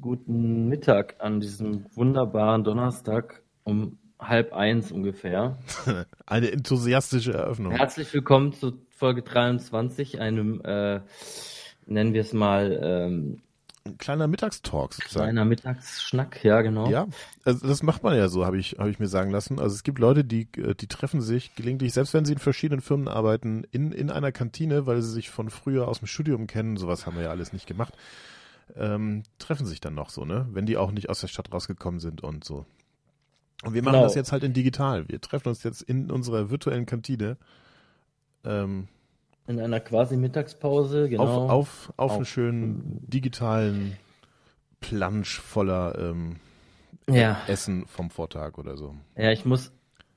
guten Mittag an diesem wunderbaren Donnerstag um halb eins ungefähr. Eine enthusiastische Eröffnung. Herzlich willkommen zu Folge 23, einem, äh, nennen wir es mal, ähm, Ein kleiner Mittagstalk sozusagen. kleiner Mittagsschnack, ja genau. Ja, also das macht man ja so, habe ich, hab ich mir sagen lassen. Also es gibt Leute, die, äh, die treffen sich gelegentlich, selbst wenn sie in verschiedenen Firmen arbeiten, in, in einer Kantine, weil sie sich von früher aus dem Studium kennen. Sowas haben wir ja alles nicht gemacht. Ähm, treffen sich dann noch so, ne? Wenn die auch nicht aus der Stadt rausgekommen sind und so. Und wir machen Genau. das jetzt halt in digital. Wir treffen uns jetzt in unserer virtuellen Kantine ähm, In einer quasi Mittagspause, genau. auf, auf, auf Auf- einen schönen digitalen Plansch voller ähm, ja. Essen vom Vortag oder so. Ja, ich muss,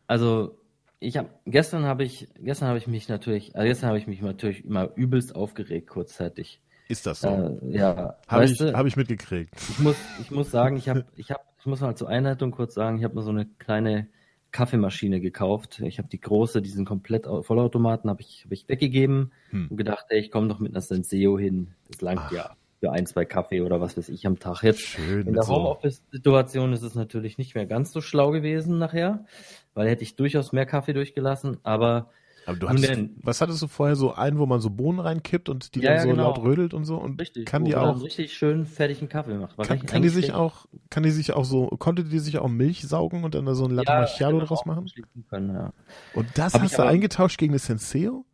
also ich habe gestern habe ich gestern habe ich mich natürlich, also gestern habe ich mich natürlich immer übelst aufgeregt kurzzeitig. Ist das so? Äh, ja, Habe ich, hab ich mitgekriegt. ich muss ich muss sagen, ich habe ich habe ich muss mal zur Einleitung kurz sagen, ich habe mir so eine kleine Kaffeemaschine gekauft. Ich habe die große, diesen komplett au- Vollautomaten habe ich habe ich weggegeben Hm. und gedacht, ey, ich komme doch mit einer Senseo hin. Das langt Ach. ja für ein, zwei Kaffee oder was weiß ich am Tag. Jetzt Schön. in der so, Homeoffice-Situation ist es natürlich nicht mehr ganz so schlau gewesen nachher, weil hätte ich durchaus mehr Kaffee durchgelassen, aber aber du hattest, denn. was hattest du vorher so einen, wo man so Bohnen reinkippt und die Ja, dann so genau. laut rödelt und so und richtig, kann wo die auch richtig schön fertigen Kaffee macht. Kann, kann die sich auch kann die sich auch so konnte die sich auch Milch saugen und dann da so ein Latte ja, Macchiato draus machen? schließen Können, ja. Und das Hab hast du aber- eingetauscht gegen eine Senseo?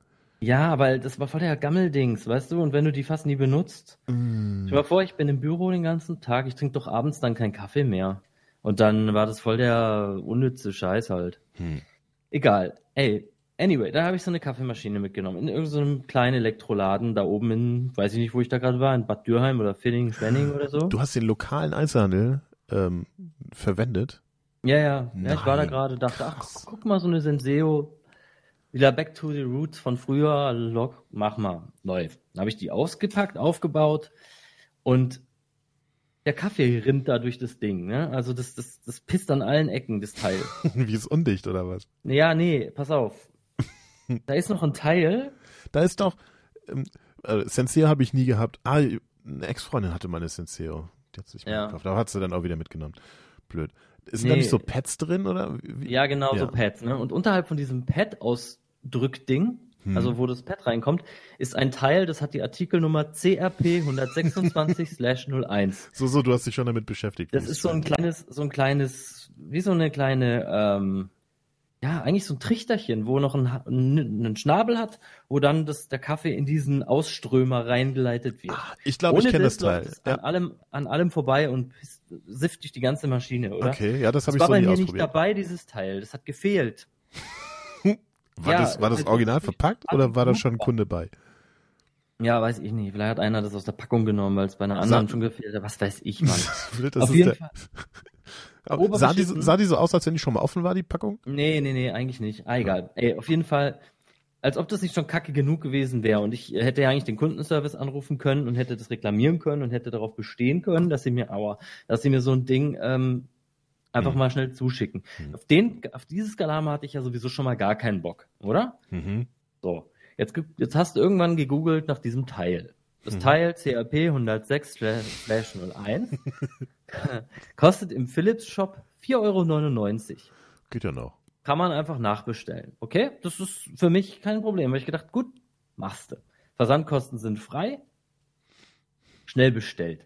ja, weil das war voll der Gammeldings, weißt du, und wenn du die fast nie benutzt. Mm. Stell dir mal vor, ich bin im Büro den ganzen Tag, ich trinke doch abends dann keinen Kaffee mehr. Und dann war das voll der unnütze Scheiß halt. Hm. Egal. Ey, anyway, da habe ich so eine Kaffeemaschine mitgenommen. In irgendeinem kleinen Elektroladen da oben in, weiß ich nicht, wo ich da gerade war, in Bad Dürheim oder Finning, Schwenning oder so. Du hast den lokalen Einzelhandel ähm, verwendet. Ja, ja. ja ich war da gerade, dachte, ach, guck mal, so eine Senseo. Wieder back to the roots von früher, Log, mach mal, läuft. Dann habe ich die ausgepackt, aufgebaut und der Kaffee rinnt da durch das Ding, ne? Also das, das, das pisst an allen Ecken, das Teil. Wie ist undicht oder was? Ja, nee, pass auf. Da ist noch ein Teil. Da ist doch ähm, äh, Senseo habe ich nie gehabt. Ah, eine Ex-Freundin hatte meine Senseo. Die hat sich mal Ja. gekauft. Aber hat sie dann auch wieder mitgenommen. Blöd. Sind da Nee. nicht so Pads drin oder? Wie? Ja, genau, so Ja. Pads, ne? Und unterhalb von diesem Pad-Ausdrückding, Hm. also wo das Pad reinkommt, ist ein Teil, das hat die Artikelnummer CRP 126/01. So, so, du hast dich schon damit beschäftigt. Das ist so ein kleines, so ein kleines, wie so eine kleine, ähm, ja, eigentlich so ein Trichterchen, wo noch ein, einen Schnabel hat, wo dann das, der Kaffee in diesen Ausströmer reingeleitet wird. Ah, ich glaube, ich kenne das Teil. es an, Ja. allem, an allem vorbei und sift durch die ganze Maschine, oder? Okay, ja, das habe ich war so bei nie mir nicht ausprobiert. dabei, dieses Teil. Das hat gefehlt. War, Ja, das, war das also original verpackt oder war da schon ein. Kunde bei? Ja, weiß ich nicht. Vielleicht hat einer das aus der Packung genommen, weil es bei einer anderen Sa- schon gefehlt hat. Was weiß ich, Mann. Das Auf ist jeden der- Fall. Sah, die, sah die so aus, als wenn die schon mal offen war, die Packung? Nee, nee, nee, eigentlich nicht. Ah, egal. Ey, auf jeden Fall, als ob das nicht schon kacke genug gewesen wäre. Und ich hätte ja eigentlich den Kundenservice anrufen können und hätte das reklamieren können und hätte darauf bestehen können, dass sie mir, aua, dass sie mir so ein Ding ähm, einfach Hm. mal schnell zuschicken. Hm. Auf den, auf dieses Galama hatte ich ja sowieso schon mal gar keinen Bock, oder? Mhm. So. Jetzt, jetzt hast du irgendwann gegoogelt nach diesem Teil. Das Mhm. Teil CRP 106/01 kostet im Philips Shop 4,99 Euro. Geht ja noch. Kann man einfach nachbestellen. Okay? Das ist für mich kein Problem. Habe ich gedacht, gut, machst du. Versandkosten sind frei. Schnell bestellt.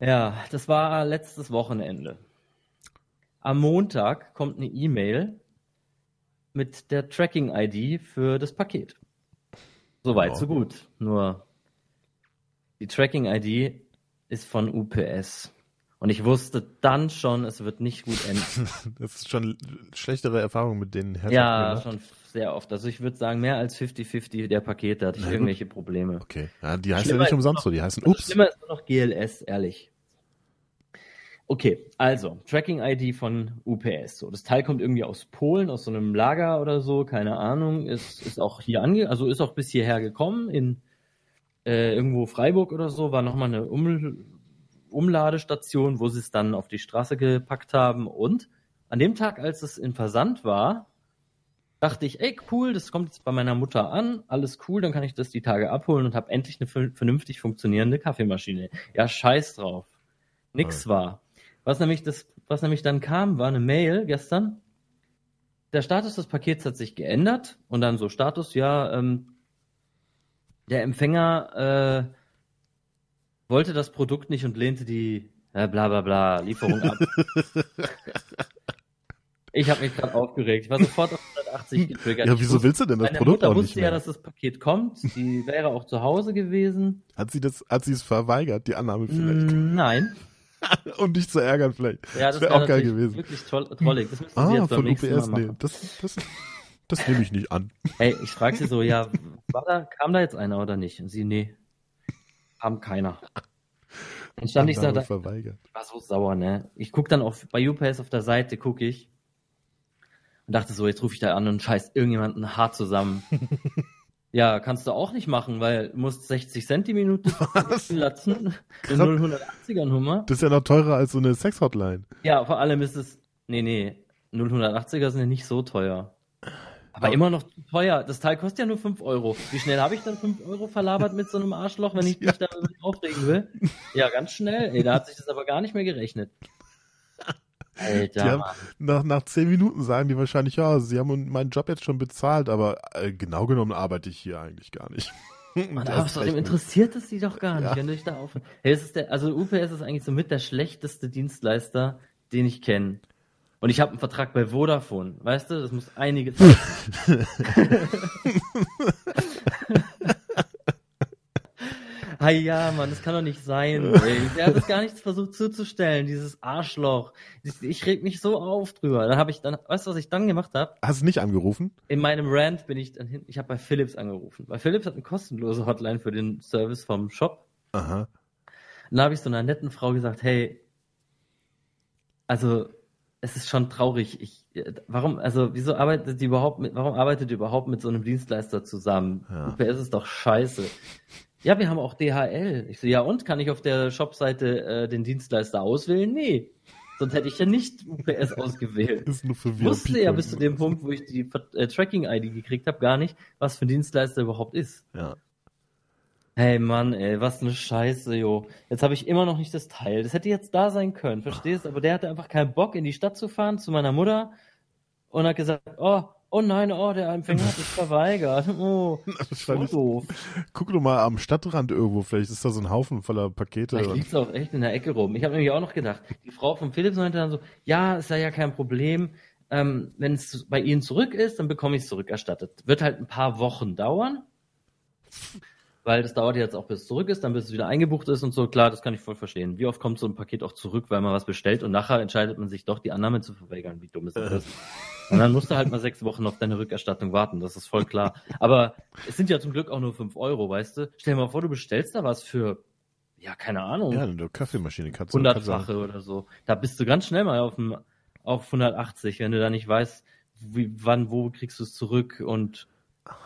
Ja, das war letztes Wochenende. Am Montag kommt eine E-Mail mit der Tracking-ID für das Paket. Soweit, Ja. so gut. Nur die Tracking-ID ist von UPS. Und ich wusste dann schon, es wird nicht gut enden. Das ist schon schlechtere Erfahrungen mit den Herrschaften Ja, gemacht. schon sehr oft. Also ich würde sagen, mehr als 50-50 der Pakete hatte ich irgendwelche Probleme. Okay, ja, die heißen ja nicht umsonst noch- so, die heißen Das Ups. Nur noch GLS, ehrlich. Okay, also Tracking-ID von UPS. So, das Teil kommt irgendwie aus Polen, aus so einem Lager oder so, keine Ahnung. Ist, ist auch hier ange, also ist auch bis hierher gekommen in äh, irgendwo Freiburg oder so. War nochmal eine um Umladestation, wo sie es dann auf die Straße gepackt haben. Und an dem Tag, als es in Versand war, dachte ich, ey, cool, das kommt jetzt bei meiner Mutter an, alles cool, dann kann ich das die Tage abholen und habe endlich eine vernünftig funktionierende Kaffeemaschine. Ja, scheiß drauf. Nix war. Was nämlich das, was nämlich dann kam, war eine Mail gestern. Der Status des Pakets hat sich geändert und dann so Status, ja, ähm, der Empfänger äh, wollte das Produkt nicht und lehnte die äh, bla bla bla Lieferung ab. ich habe mich gerade aufgeregt. Ich war sofort auf 180 getriggert. Ja, wieso willst du denn das Produkt Mutter auch nicht wusste mehr? ja, dass das Paket kommt. Die wäre auch zu Hause gewesen. Hat sie das, hat sie es verweigert, die Annahme vielleicht? Mm, Nein. um dich zu ärgern vielleicht. Ja, das wär wäre auch geil gewesen. wirklich toll, trollig. Das müssen Sie Ah, jetzt beim von UPS, nee, das, das, das nehme ich nicht an. Ey, ich frage sie so, ja, da, kam da jetzt einer oder nicht? Und sie, nee, kam keiner. Dann stand ich so Annahme da, verweigert. war so sauer, ne? Ich guck dann auf, bei UPS auf der Seite, guck ich und dachte so, jetzt rufe ich da an und scheiß irgendjemanden hart zusammen. ja, kannst du auch nicht machen, weil du musst 60 Cent die Minute latzen. Eine 080er Nummer. Das ist ja noch teurer als so eine Sex-Hotline. Ja, vor allem ist es, nee, nee, 080er sind ja nicht so teuer. Aber Aber- immer noch teuer. Das Teil kostet ja nur 5 Euro. Wie schnell habe ich dann 5 Euro verlabert mit so einem Arschloch, wenn ich Ja. mich da nicht aufregen will? Ja, ganz schnell. Ey, da hat sich das aber gar nicht mehr gerechnet. Alter, haben- Mann. Nach, nach zehn Minuten sagen die wahrscheinlich, ja, sie haben meinen Job jetzt schon bezahlt, aber äh, genau genommen arbeite ich hier eigentlich gar nicht. Man, Das ist außerdem interessiert es die doch gar nicht, Ja. wenn du dich da auf. Hey, es ist der, also UPS ist eigentlich so mit der schlechteste Dienstleister, den ich kenne. Und ich habe einen Vertrag bei Vodafone, weißt du, das muss einiges. Ah ja, Mann, das kann doch nicht sein. Ey. Der hat das gar nichts versucht zuzustellen, dieses Arschloch. Ich, ich reg mich so auf drüber. Dann habe ich dann, weißt du, was ich dann gemacht habe? Hast du nicht angerufen? In meinem Rant bin ich dann hin, ich habe bei Philips angerufen. Weil Philips hat eine kostenlose Hotline für den Service vom Shop. Aha. Und da habe ich so einer netten Frau gesagt, hey, also es ist schon traurig. Ich, warum, also wieso arbeitet die überhaupt mit, warum arbeitet ihr überhaupt mit so einem Dienstleister zusammen? Ja. UPS ist doch scheiße. Ja, wir haben auch DHL. Ich so, ja und? Kann ich auf der Shopseite äh, den Dienstleister auswählen? Nee. Sonst hätte ich ja nicht UPS ausgewählt. Ist nur für Ich wusste ja bis zu dem Punkt, wo ich die äh, Tracking-ID gekriegt habe, gar nicht, was für ein Dienstleister überhaupt ist. Ja. Hey Mann, ey, was eine Scheiße, jo. Jetzt habe ich immer noch nicht das Teil. Das hätte jetzt da sein können, verstehst? Aber der hatte einfach keinen Bock, in die Stadt zu fahren zu meiner Mutter und hat gesagt, oh, oh nein, oh, der Empfänger hat es verweigert. Oh, so doof. Guck doch mal am Stadtrand irgendwo, vielleicht ist da so ein Haufen voller Pakete. Vielleicht liegt es auch echt in der Ecke rum. Ich habe nämlich auch noch gedacht, die Frau von Philips meinte dann so, ja, es sei ja kein Problem. Ähm, Wenn es bei Ihnen zurück ist, dann bekomme ich es zurückerstattet. Wird halt ein paar Wochen dauern, weil das dauert jetzt auch, bis es zurück ist, dann bis es wieder eingebucht ist und so. Klar, das kann ich voll verstehen. Wie oft kommt so ein Paket auch zurück, weil man was bestellt und nachher entscheidet man sich doch, die Annahme zu verweigern. Wie dumm ist das? Und dann musst du halt mal sechs Wochen auf deine Rückerstattung warten, das ist voll klar. Aber es sind ja zum Glück auch nur fünf Euro, weißt du? Stell dir mal vor, du bestellst da was für, ja, keine Ahnung, Ja, eine Kaffeemaschine kannst du. hundertfache oder so. Da bist du ganz schnell mal auf, dem, auf 180, wenn du da nicht weißt, wie, wann, wo kriegst du es zurück und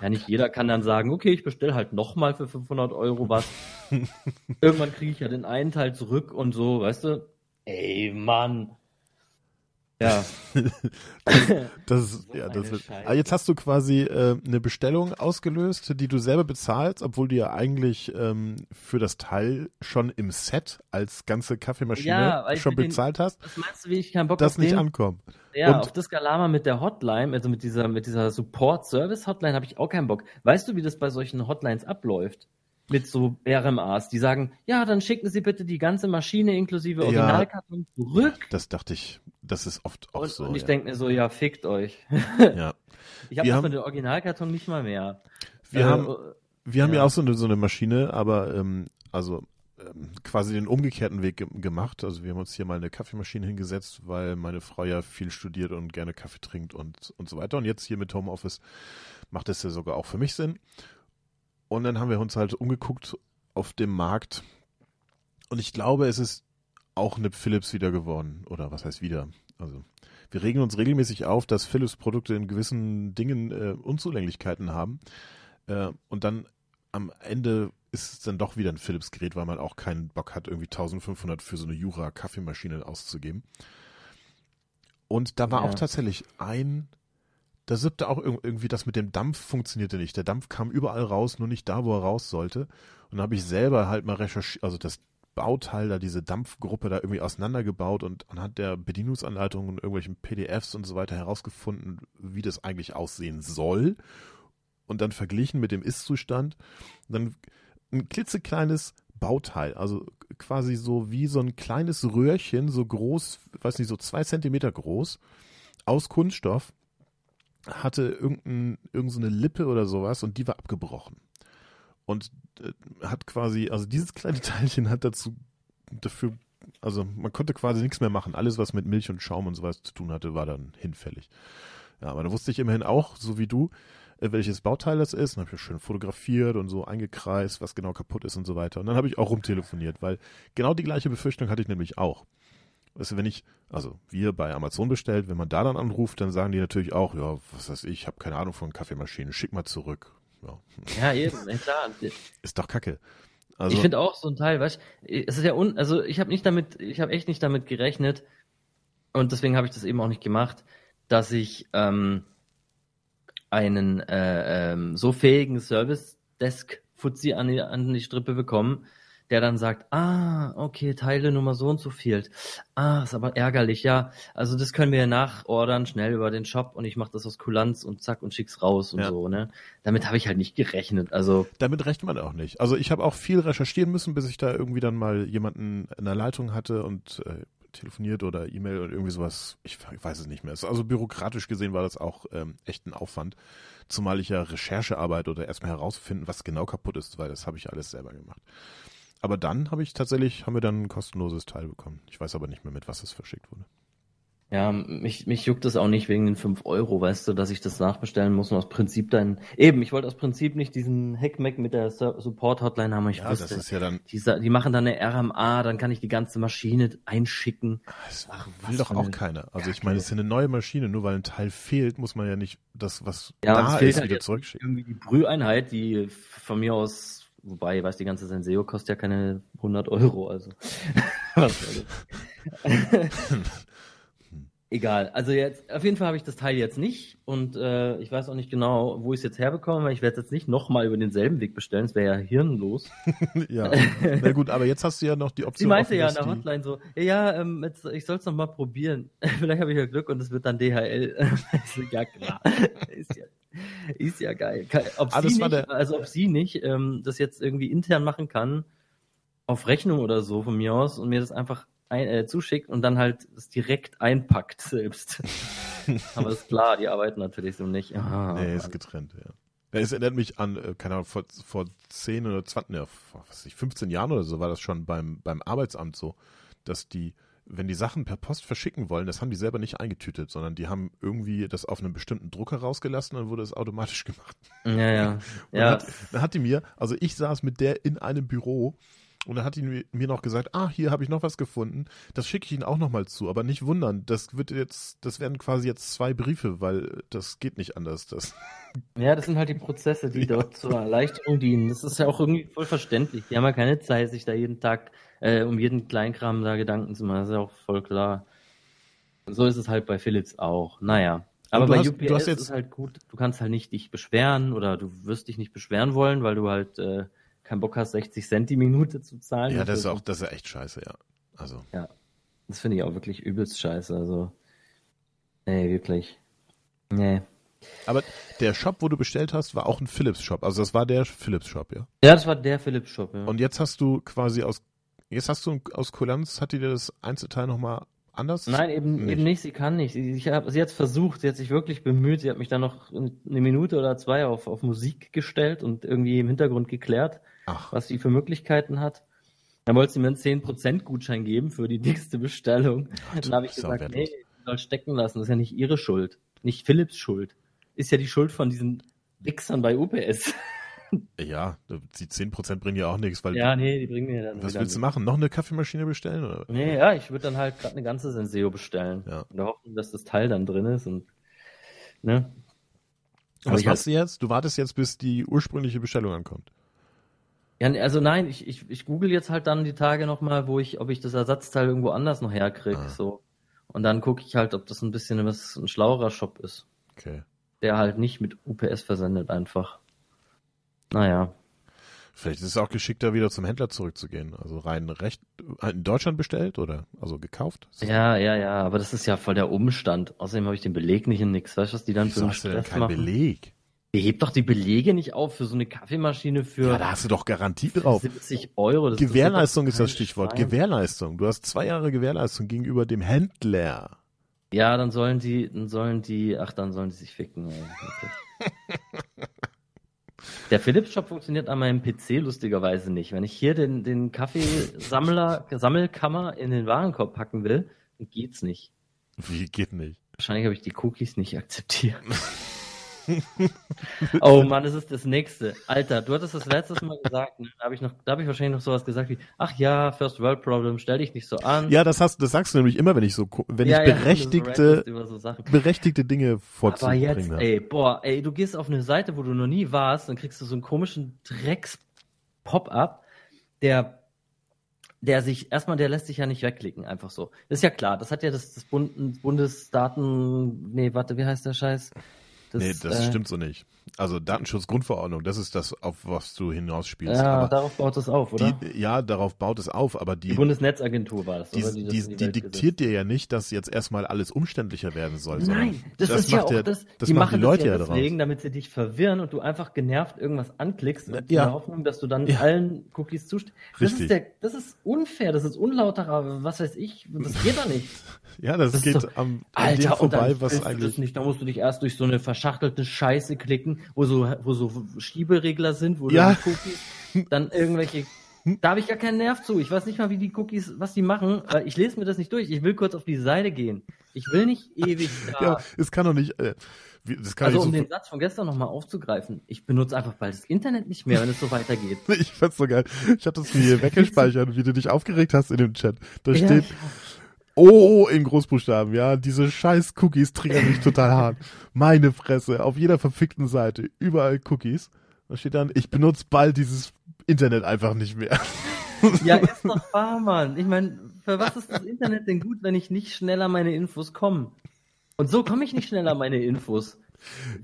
ja, nicht jeder kann dann sagen, okay, ich bestelle halt nochmal für 500 Euro was. Irgendwann kriege ich ja den einen Teil zurück und so, weißt du? Ey, Mann. Ja, Das ist, So ja, das wird, ah, jetzt hast du quasi äh, eine Bestellung ausgelöst, die du selber bezahlst, obwohl du ja eigentlich ähm, für das Teil schon im Set als ganze Kaffeemaschine Ja, schon mit den- bezahlt hast, was meinst du, wie ich keinen Bock das auf nicht den ankommt. Ja, Und- auf das Galama mit der Hotline, also mit dieser, mit dieser Support-Service-Hotline habe ich auch keinen Bock. Weißt du, wie das bei solchen Hotlines abläuft? Mit so RMAs, die sagen, ja, dann schicken Sie bitte die ganze Maschine inklusive Ja. Originalkarton zurück. Das dachte ich, das ist oft auch Und, so. und ich ja. denke mir so, ja, fickt euch. ja. Ich habe haben- mit dem Originalkarton nicht mal mehr. Wir Äh, haben, wir haben ja, ja. auch so eine, so eine Maschine, aber ähm, also ähm, quasi den umgekehrten Weg ge gemacht. Also wir haben uns hier mal eine Kaffeemaschine hingesetzt, weil meine Frau ja viel studiert und gerne Kaffee trinkt und, und so weiter. Und jetzt hier mit Homeoffice macht es ja sogar auch für mich Sinn. Und dann haben wir uns halt umgeguckt auf dem Markt. Und ich glaube, es ist auch eine Philips wieder geworden. Oder was heißt wieder? Also wir regen uns regelmäßig auf, dass Philips Produkte in gewissen Dingen äh, Unzulänglichkeiten haben. Äh, und dann am Ende ist es dann doch wieder ein Philips-Gerät, weil man auch keinen Bock hat, irgendwie 1500 für so eine Jura-Kaffeemaschine auszugeben. Und da war Ja. auch tatsächlich ein da siebte auch irgendwie das mit dem Dampf funktionierte nicht. Der Dampf kam überall raus, nur nicht da, wo er raus sollte. Und da habe ich selber halt mal recherchiert, also das Bauteil da, diese Dampfgruppe da irgendwie auseinandergebaut und anhand der Bedienungsanleitungen und irgendwelchen PDFs und so weiter herausgefunden, wie das eigentlich aussehen soll. Und dann verglichen mit dem Ist-Zustand. Dann ein klitzekleines Bauteil, also quasi so wie so ein kleines Röhrchen, so groß, weiß nicht, so zwei Zentimeter groß, aus Kunststoff, hatte irgendein, irgendeine Lippe oder sowas und die war abgebrochen. Und hat quasi, also dieses kleine Teilchen hat dazu, dafür, also man konnte quasi nichts mehr machen. Alles, was mit Milch und Schaum und sowas zu tun hatte, war dann hinfällig. Ja, aber da wusste ich immerhin auch, so wie du, äh, welches Bauteil das ist. Dann habe ich schön fotografiert und so eingekreist, was genau kaputt ist und so weiter. Und dann habe ich auch rumtelefoniert, weil genau die gleiche Befürchtung hatte ich nämlich auch. Weißt du, wenn ich, also wir bei Amazon bestellt, wenn man da dann anruft, dann sagen die natürlich auch, ja, was weiß ich habe keine Ahnung von Kaffeemaschinen, schick mal zurück. Ja, ja eben, klar. Ist doch kacke. Also, ich finde auch so ein Teil, weißt es ist ja un, also ich habe nicht damit, ich habe echt nicht damit gerechnet und deswegen habe ich das eben auch nicht gemacht, dass ich ähm, einen äh, ähm, so fähigen Service Desk Fuzzi an die, an die Strippe bekommen, der dann sagt, ah, okay, Teile Nummer so und so fehlt. Ah, ist aber ärgerlich, ja. Also das können wir nachordern, schnell über den Shop und ich mache das aus Kulanz und zack und schick's raus und ja. so, ne? Damit habe ich halt nicht gerechnet. Also Damit rechnet man auch nicht. Also ich habe auch viel recherchieren müssen, bis ich da irgendwie dann mal jemanden in der Leitung hatte und äh, telefoniert oder E-Mail oder irgendwie sowas. Ich, ich, weiß es nicht mehr. Also bürokratisch gesehen war das auch ähm, echt ein Aufwand. Zumal ich ja Recherchearbeit oder erstmal herausfinden, was genau kaputt ist, weil das habe ich alles selber gemacht. Aber dann habe ich tatsächlich, haben wir dann ein kostenloses Teil bekommen. Ich weiß aber nicht mehr, mit was es verschickt wurde. Ja, mich, mich juckt es auch nicht wegen den 5 Euro, weißt du, dass ich das nachbestellen muss und aus Prinzip dann. Eben, ich wollte aus Prinzip nicht diesen Hackmack mit der Support-Hotline haben. Ich ja, wusste, das ist ja dann. Die, die, machen dann eine RMA, dann kann ich die ganze Maschine einschicken. Das Ach, will doch auch keiner. Also ich meine, es ist eine neue Maschine, nur weil ein Teil fehlt, muss man ja nicht das, was ja, da ist, halt wieder zurückschicken. Irgendwie die Brüheinheit, die von mir aus Wobei, weiß, die ganze Senseo kostet ja keine 100 Euro, also. Egal. Also jetzt, auf jeden Fall habe ich das Teil jetzt nicht und äh, ich weiß auch nicht genau, wo ich es jetzt herbekomme, weil ich werde es jetzt nicht nochmal über denselben Weg bestellen, es wäre ja hirnlos. ja, na gut, aber jetzt hast du ja noch die Option. Sie meinte ja in der Hotline so, ja, ähm, jetzt, ich soll es noch mal probieren. Vielleicht habe ich ja Glück und es wird dann DHL. ja klar, ist ja, ist ja geil. Ob ah, sie nicht, also ob sie nicht ähm, das jetzt irgendwie intern machen kann, auf Rechnung oder so von mir aus und mir das einfach ein, äh, zuschickt und dann halt es direkt einpackt selbst. Aber ist klar, die arbeiten natürlich so nicht. Ah, nee, ist getrennt, ja. Es erinnert mich an, äh, keine Ahnung, vor, vor 10 oder 20, ja, vor, was weiß ich, 15 Jahren oder so war das schon beim, beim Arbeitsamt so, dass die, wenn die Sachen per Post verschicken wollen, das haben die selber nicht eingetütet, sondern die haben irgendwie das auf einem bestimmten Drucker rausgelassen und wurde es automatisch gemacht. Ja, ja. ja. Hat, dann hat die mir, also ich saß mit der in einem Büro und dann hat ihn mir noch gesagt, ah, hier habe ich noch was gefunden. Das schicke ich Ihnen auch nochmal zu. Aber nicht wundern, das wird jetzt, das werden quasi jetzt zwei Briefe, weil das geht nicht anders. Das ja, das sind halt die Prozesse, die ja. dort zur Erleichterung dienen. Das ist ja auch irgendwie voll verständlich. Die haben ja keine Zeit, sich da jeden Tag äh, um jeden Kleinkram da Gedanken zu machen. Das ist ja auch voll klar. Und so ist es halt bei Philips auch. Naja. Aber bei hast, UPS ist es halt gut, du kannst halt nicht dich beschweren oder du wirst dich nicht beschweren wollen, weil du halt äh, keinen Bock hast, 60 Cent die Minute zu zahlen. Ja, das ist auch, das ist echt scheiße, ja. Also. Ja. Das finde ich auch wirklich übelst scheiße. Also. Nee, wirklich. Nee. Aber der Shop, wo du bestellt hast, war auch ein Philips-Shop. Also das war der Philips-Shop, ja? Ja, das war der Philips-Shop, ja. Und jetzt hast du quasi aus, jetzt hast du aus Kulanz, hat die dir das Einzelteil nochmal anders? Nein, eben nicht. eben nicht. Sie kann nicht. Sie, ich hab, sie hat es versucht. Sie hat sich wirklich bemüht. Sie hat mich dann noch eine Minute oder zwei auf, auf Musik gestellt und irgendwie im Hintergrund geklärt. Ach. was sie für Möglichkeiten hat. Dann wollte sie mir einen 10% Gutschein geben für die dickste Bestellung. Ach, dann habe ich gesagt, nee, sie soll stecken lassen. Das ist ja nicht ihre Schuld. Nicht Philips Schuld. Ist ja die Schuld von diesen Wichsern bei UPS. Ja, die 10% bringen ja auch nichts, weil. Ja, nee, die bringen mir dann. Was willst du machen? Noch eine Kaffeemaschine bestellen? Oder? Nee, ja, ich würde dann halt gerade eine ganze Senseo bestellen. Ja. Und hoffen, dass das Teil dann drin ist und. Ne? was machst du jetzt? Du wartest jetzt, bis die ursprüngliche Bestellung ankommt. Ja, also nein, ich, ich, ich google jetzt halt dann die Tage nochmal, wo ich, ob ich das Ersatzteil irgendwo anders noch herkriege. Ah. So. Und dann gucke ich halt, ob das ein bisschen was, ein schlauerer Shop ist. Okay. der halt nicht mit UPS versendet einfach. Naja. Vielleicht ist es auch geschickter, wieder zum Händler zurückzugehen. Also rein recht in Deutschland bestellt oder also gekauft? Ja, ja, ja, aber das ist ja voll der Umstand. Außerdem habe ich den Beleg nicht in nix. Weißt du, was die dann Wieso für einen hast du denn Stress keinen machen? Beleg? Ihr hebt doch die Belege nicht auf für so eine Kaffeemaschine für Ja, da hast du doch Garantie drauf. 70 Euro. Gewährleistung ist das kein Stichwort. Schwein. Gewährleistung. Du hast zwei Jahre Gewährleistung gegenüber dem Händler. Ja, dann sollen die, dann sollen die, ach, dann sollen die sich ficken. Der Philips Shop funktioniert an meinem PC lustigerweise nicht. Wenn ich hier den, den Kaffeesammler, Sammelkammer in den Warenkorb packen will, geht's nicht. Wie geht nicht? Wahrscheinlich habe ich die Cookies nicht akzeptiert. oh Mann, das ist das nächste. Alter, du hattest das letztes Mal gesagt, ne? da habe ich noch, da habe ich wahrscheinlich noch sowas gesagt wie, ach ja, First World Problem, stell dich nicht so an. Ja, das hast, das sagst du nämlich immer, wenn ich so, wenn Ja, ich ja, berechtigte, so berechtigte Dinge Aber vorzubringen jetzt, habe. ey, boah, ey, du gehst auf eine Seite, wo du noch nie warst, dann kriegst du so einen komischen Drecks-Pop-up, der, der sich, erstmal, der lässt sich ja nicht wegklicken, einfach so. Das ist ja klar, das hat ja das, das Bund, Bundesdaten, nee, warte, wie heißt der Scheiß? Nee, das äh, stimmt so nicht. Also Datenschutzgrundverordnung, das ist das, auf was du hinausspielst. Ja, aber darauf baut es auf, oder? die, ja, darauf baut es auf, aber Die, die, Bundesnetzagentur war das, die, oder? das die, in die, Welt diktiert dir ja nicht, dass jetzt erstmal alles umständlicher werden soll. Nein, das, das ist ja auch der- das. das die machen die Leute das ja ja deswegen, damit sie dich verwirren und du einfach genervt irgendwas anklickst Na, ja. in der Hoffnung, dass du dann Ja. allen Cookies zustimmst. Das ist, der, das ist unfair, das ist unlauterer, was weiß ich, das geht doch nicht. Ja, das, Das geht so- am, an Alter, vorbei, was eigentlich. das nicht, da musst du dich erst durch so eine verschachtelte Scheiße klicken, wo so, wo so Schieberegler sind, wo Ja. die Cookies, dann irgendwelche, da habe ich gar keinen Nerv zu. Ich weiß nicht mal, wie die Cookies, was die machen. Ich lese mir das nicht durch. Ich will kurz auf die Seite gehen. Ich will nicht ewig da. Ja, es kann doch nicht. Äh, das kann also nicht um so, den Satz von gestern nochmal aufzugreifen, ich benutze einfach bald das Internet nicht mehr, wenn es so weitergeht. Ich fand's so geil. Ich hab das mir hier weggespeichert, wie du dich aufgeregt hast in dem Chat. Da Ja, steht Oh in Großbuchstaben, ja. Diese scheiß Cookies triggern mich total hart. Meine Fresse. Auf jeder verfickten Seite. Überall Cookies. Da steht dann, ich benutze bald dieses Internet einfach nicht mehr. Ja, ist doch wahr, Mann. Ich meine, für was ist das Internet denn gut, wenn ich nicht schneller meine Infos komme? Und so komme ich nicht schneller meine Infos.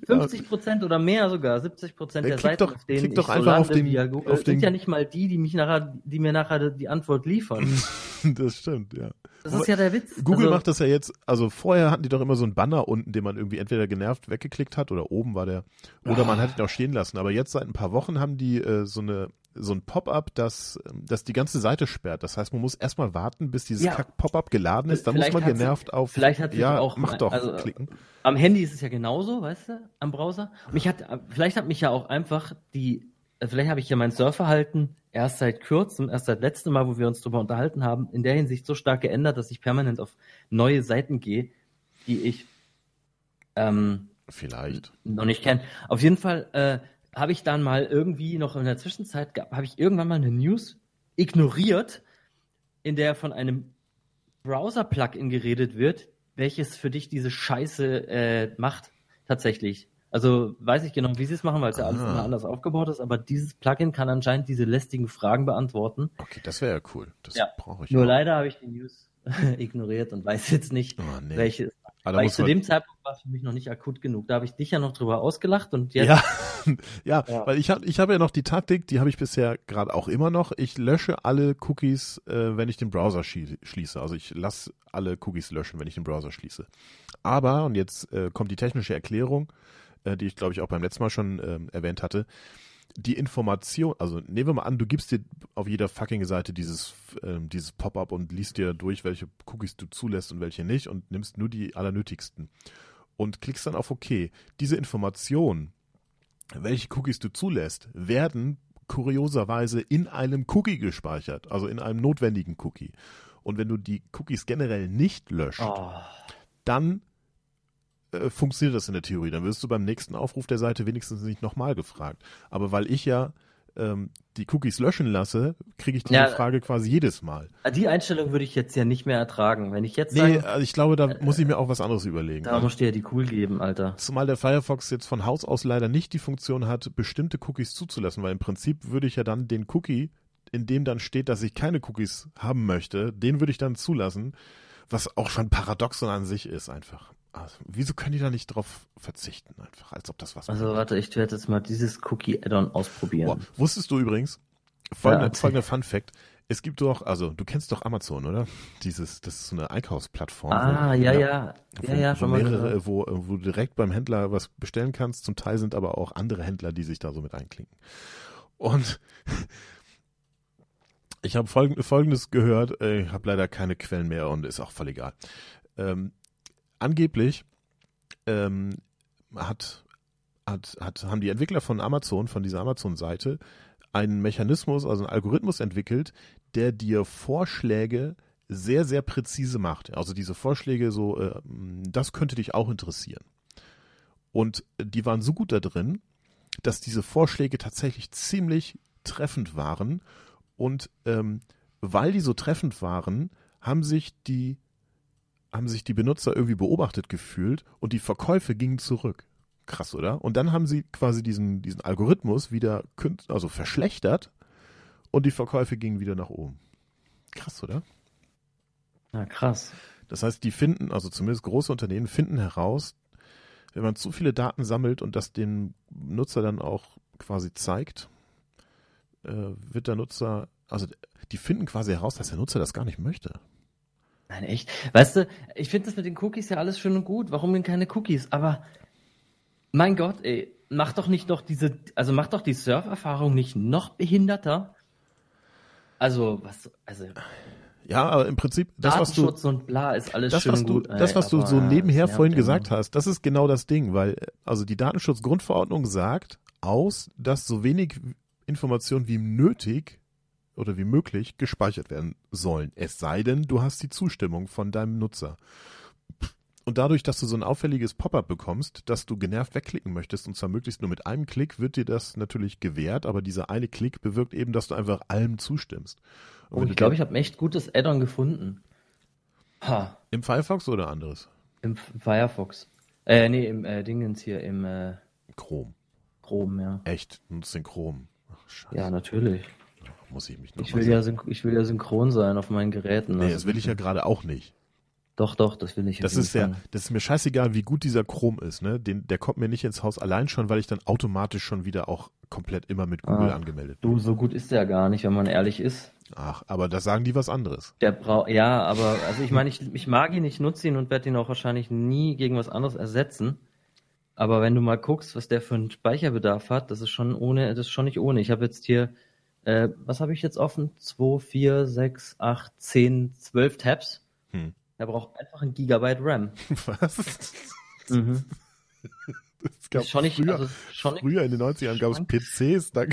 50 Prozent oder mehr sogar, 70 Prozent Ja, der Seiten, doch- auf denen klick doch ich so einfach auf lande den- Google, auf sind den- ja nicht mal die, die mich nachher, die mir nachher die Antwort liefern. das stimmt, ja. Das ist ja der Witz. Google also, macht das ja jetzt, also vorher hatten die doch immer so einen Banner unten, den man irgendwie entweder genervt weggeklickt hat oder oben war der, oder man hat ihn auch stehen lassen. Aber jetzt seit ein paar Wochen haben die äh, so eine so ein Pop-up, das, ähm, das die ganze Seite sperrt. Das heißt, man muss erstmal warten, bis dieses Ja. Kack-Pop-up geladen ist. Dann muss Vielleicht man hat sie- genervt auf vielleicht hat ja, auch- mach doch, also, klicken. Am Handy ist es ja genauso, weißt du, am Browser. Mich hat, vielleicht hat mich ja auch einfach die, vielleicht habe ich ja mein Surfverhalten erst seit kurzem, erst seit letztem Mal, wo wir uns darüber unterhalten haben, in der Hinsicht so stark geändert, dass ich permanent auf neue Seiten gehe, die ich ähm, Vielleicht. noch nicht kenne. Auf jeden Fall äh, habe ich dann mal irgendwie noch in der Zwischenzeit, habe ich irgendwann mal eine News ignoriert, in der von einem Browser-Plugin geredet wird, welches für dich diese Scheiße äh, macht, tatsächlich. Also weiß ich genau, wie sie es machen, weil es ja alles Ah. immer anders aufgebaut ist, aber dieses Plugin kann anscheinend diese lästigen Fragen beantworten. Okay, das wäre ja cool. Das Ja. brauche ich. Nur auch. leider habe ich die News ignoriert und weiß jetzt nicht, Oh, nee. welche da weil zu dem Zeitpunkt war es für mich noch nicht akut genug. Da habe ich dich ja noch drüber ausgelacht und jetzt Ja, ja, Ja. weil ich habe ich hab ja noch die Taktik, die habe ich bisher gerade auch immer noch. Ich lösche alle Cookies, äh, wenn ich den Browser schließe. Also ich lasse alle Cookies löschen, wenn ich den Browser schließe. Aber, und jetzt äh, kommt die technische Erklärung, äh, die ich glaube ich auch beim letzten Mal schon ähm, erwähnt hatte. Die Information, also nehmen wir mal an, du gibst dir auf jeder fucking Seite dieses, ähm, dieses Pop-up und liest dir durch, welche Cookies du zulässt und welche nicht und nimmst nur die allernötigsten und klickst dann auf OK. Diese Information, welche Cookies du zulässt, werden kurioserweise in einem Cookie gespeichert, also in einem notwendigen Cookie. Und wenn du die Cookies generell nicht löscht, Oh, dann äh, funktioniert das in der Theorie. Dann wirst du beim nächsten Aufruf der Seite wenigstens nicht nochmal gefragt. Aber weil ich ja ähm, die Cookies löschen lasse, kriege ich diese Ja. Frage quasi jedes Mal. die Einstellung würde ich jetzt ja nicht mehr ertragen. Wenn ich jetzt Nee, sage, also ich glaube, da muss ich mir auch was anderes überlegen. da musst du ja die cool geben, Alter. Zumal der Firefox jetzt von Haus aus leider nicht die Funktion hat, bestimmte Cookies zuzulassen, weil im Prinzip würde ich ja dann den Cookie, in dem dann steht, dass ich keine Cookies haben möchte, den würde ich dann zulassen, was auch schon Paradoxon an sich ist einfach. Also, wieso können die da nicht drauf verzichten einfach, als ob das was Also bringt? warte, ich werde jetzt mal dieses Cookie-Add-on ausprobieren. Boah, wusstest du übrigens, folgender, Ja, folgender Fun Fact, es gibt doch, also du kennst doch Amazon, oder? Dieses, das ist so eine Einkaufsplattform. ah, wo- ja, ja. Wo, Ja, ja, wo schon mal mehrere, wo, wo du direkt beim Händler was bestellen kannst. Zum Teil sind aber auch andere Händler, die sich da so mit einklinken. Und ich habe folgend, Folgendes gehört, äh, ich habe leider keine Quellen mehr und ist auch voll egal. Ähm, angeblich ähm, hat, hat, hat, haben die Entwickler von Amazon, von dieser Amazon-Seite, einen Mechanismus, also einen Algorithmus entwickelt, der dir Vorschläge sehr, sehr präzise macht. Also diese Vorschläge so, äh, das könnte dich auch interessieren. Und die waren so gut da drin, dass diese Vorschläge tatsächlich ziemlich treffend waren. Und ähm, weil die so treffend waren, haben sich die haben sich die Benutzer irgendwie beobachtet gefühlt und die Verkäufe gingen zurück. Krass, oder? Und dann haben sie quasi diesen, diesen Algorithmus wieder also verschlechtert und die Verkäufe gingen wieder nach oben. Krass, oder? Ja, krass. Das heißt, die finden, also zumindest große Unternehmen finden heraus, wenn man zu viele Daten sammelt und das dem Nutzer dann auch quasi zeigt, äh, wird der Nutzer, also die finden quasi heraus, dass der Nutzer das gar nicht möchte. Nein, echt. Weißt du, ich finde das mit den Cookies ja alles schön und gut. Warum denn keine Cookies? Aber mein Gott, ey, mach doch nicht noch diese, also mach doch die Surferfahrung nicht noch behinderter. Also, was, also, Ja, aber im Prinzip, das, was du, und bla ist alles das, schön was und du, gut. das, was du so nebenher vorhin gesagt hast, das ist genau das Ding, weil also die Datenschutzgrundverordnung sagt aus, dass so wenig Informationen wie nötig oder wie möglich gespeichert werden sollen. Es sei denn, du hast die Zustimmung von deinem Nutzer. Und dadurch, dass du so ein auffälliges Pop-up bekommst, dass du genervt wegklicken möchtest, und zwar möglichst nur mit einem Klick, wird dir das natürlich gewährt, aber dieser eine Klick bewirkt eben, dass du einfach allem zustimmst. Und wenn ich glaube, ich habe ein echt gutes Add-on gefunden. Ha, Im Firefox oder anderes? im Firefox. Äh, nee, im äh, Dingens hier, im äh, Chrome. Chrome, ja. Echt, nutzt den Chrome. Ach, scheiße. Ja, natürlich. Muss ich mich noch Ich will, ja ich will ja synchron sein auf meinen Geräten. Nee, also das will ich ja gerade auch nicht. Doch, doch, das will ich. Das ist ja, das ist mir scheißegal, wie gut dieser Chrome ist, ne? Den, der kommt mir nicht ins Haus allein schon, weil ich dann automatisch schon wieder auch komplett immer mit Google Ah. angemeldet bin. Du, so gut ist der gar nicht, wenn man ehrlich ist. Ach, aber da sagen die was anderes. Der braucht, ja, aber, also ich meine, ich, ich mag ihn, ich nutze ihn und werde ihn auch wahrscheinlich nie gegen was anderes ersetzen. Aber wenn du mal guckst, was der für einen Speicherbedarf hat, das ist schon ohne, das ist schon nicht ohne. Ich habe jetzt hier, äh, was habe ich jetzt offen? 2, 4, 6, 8, 10, 12 Tabs. Hm. Er braucht einfach ein Gigabyte RAM. Was? Mhm. Es gab schon nicht, früher, also schon früher in den 90ern gab es. PCs, da,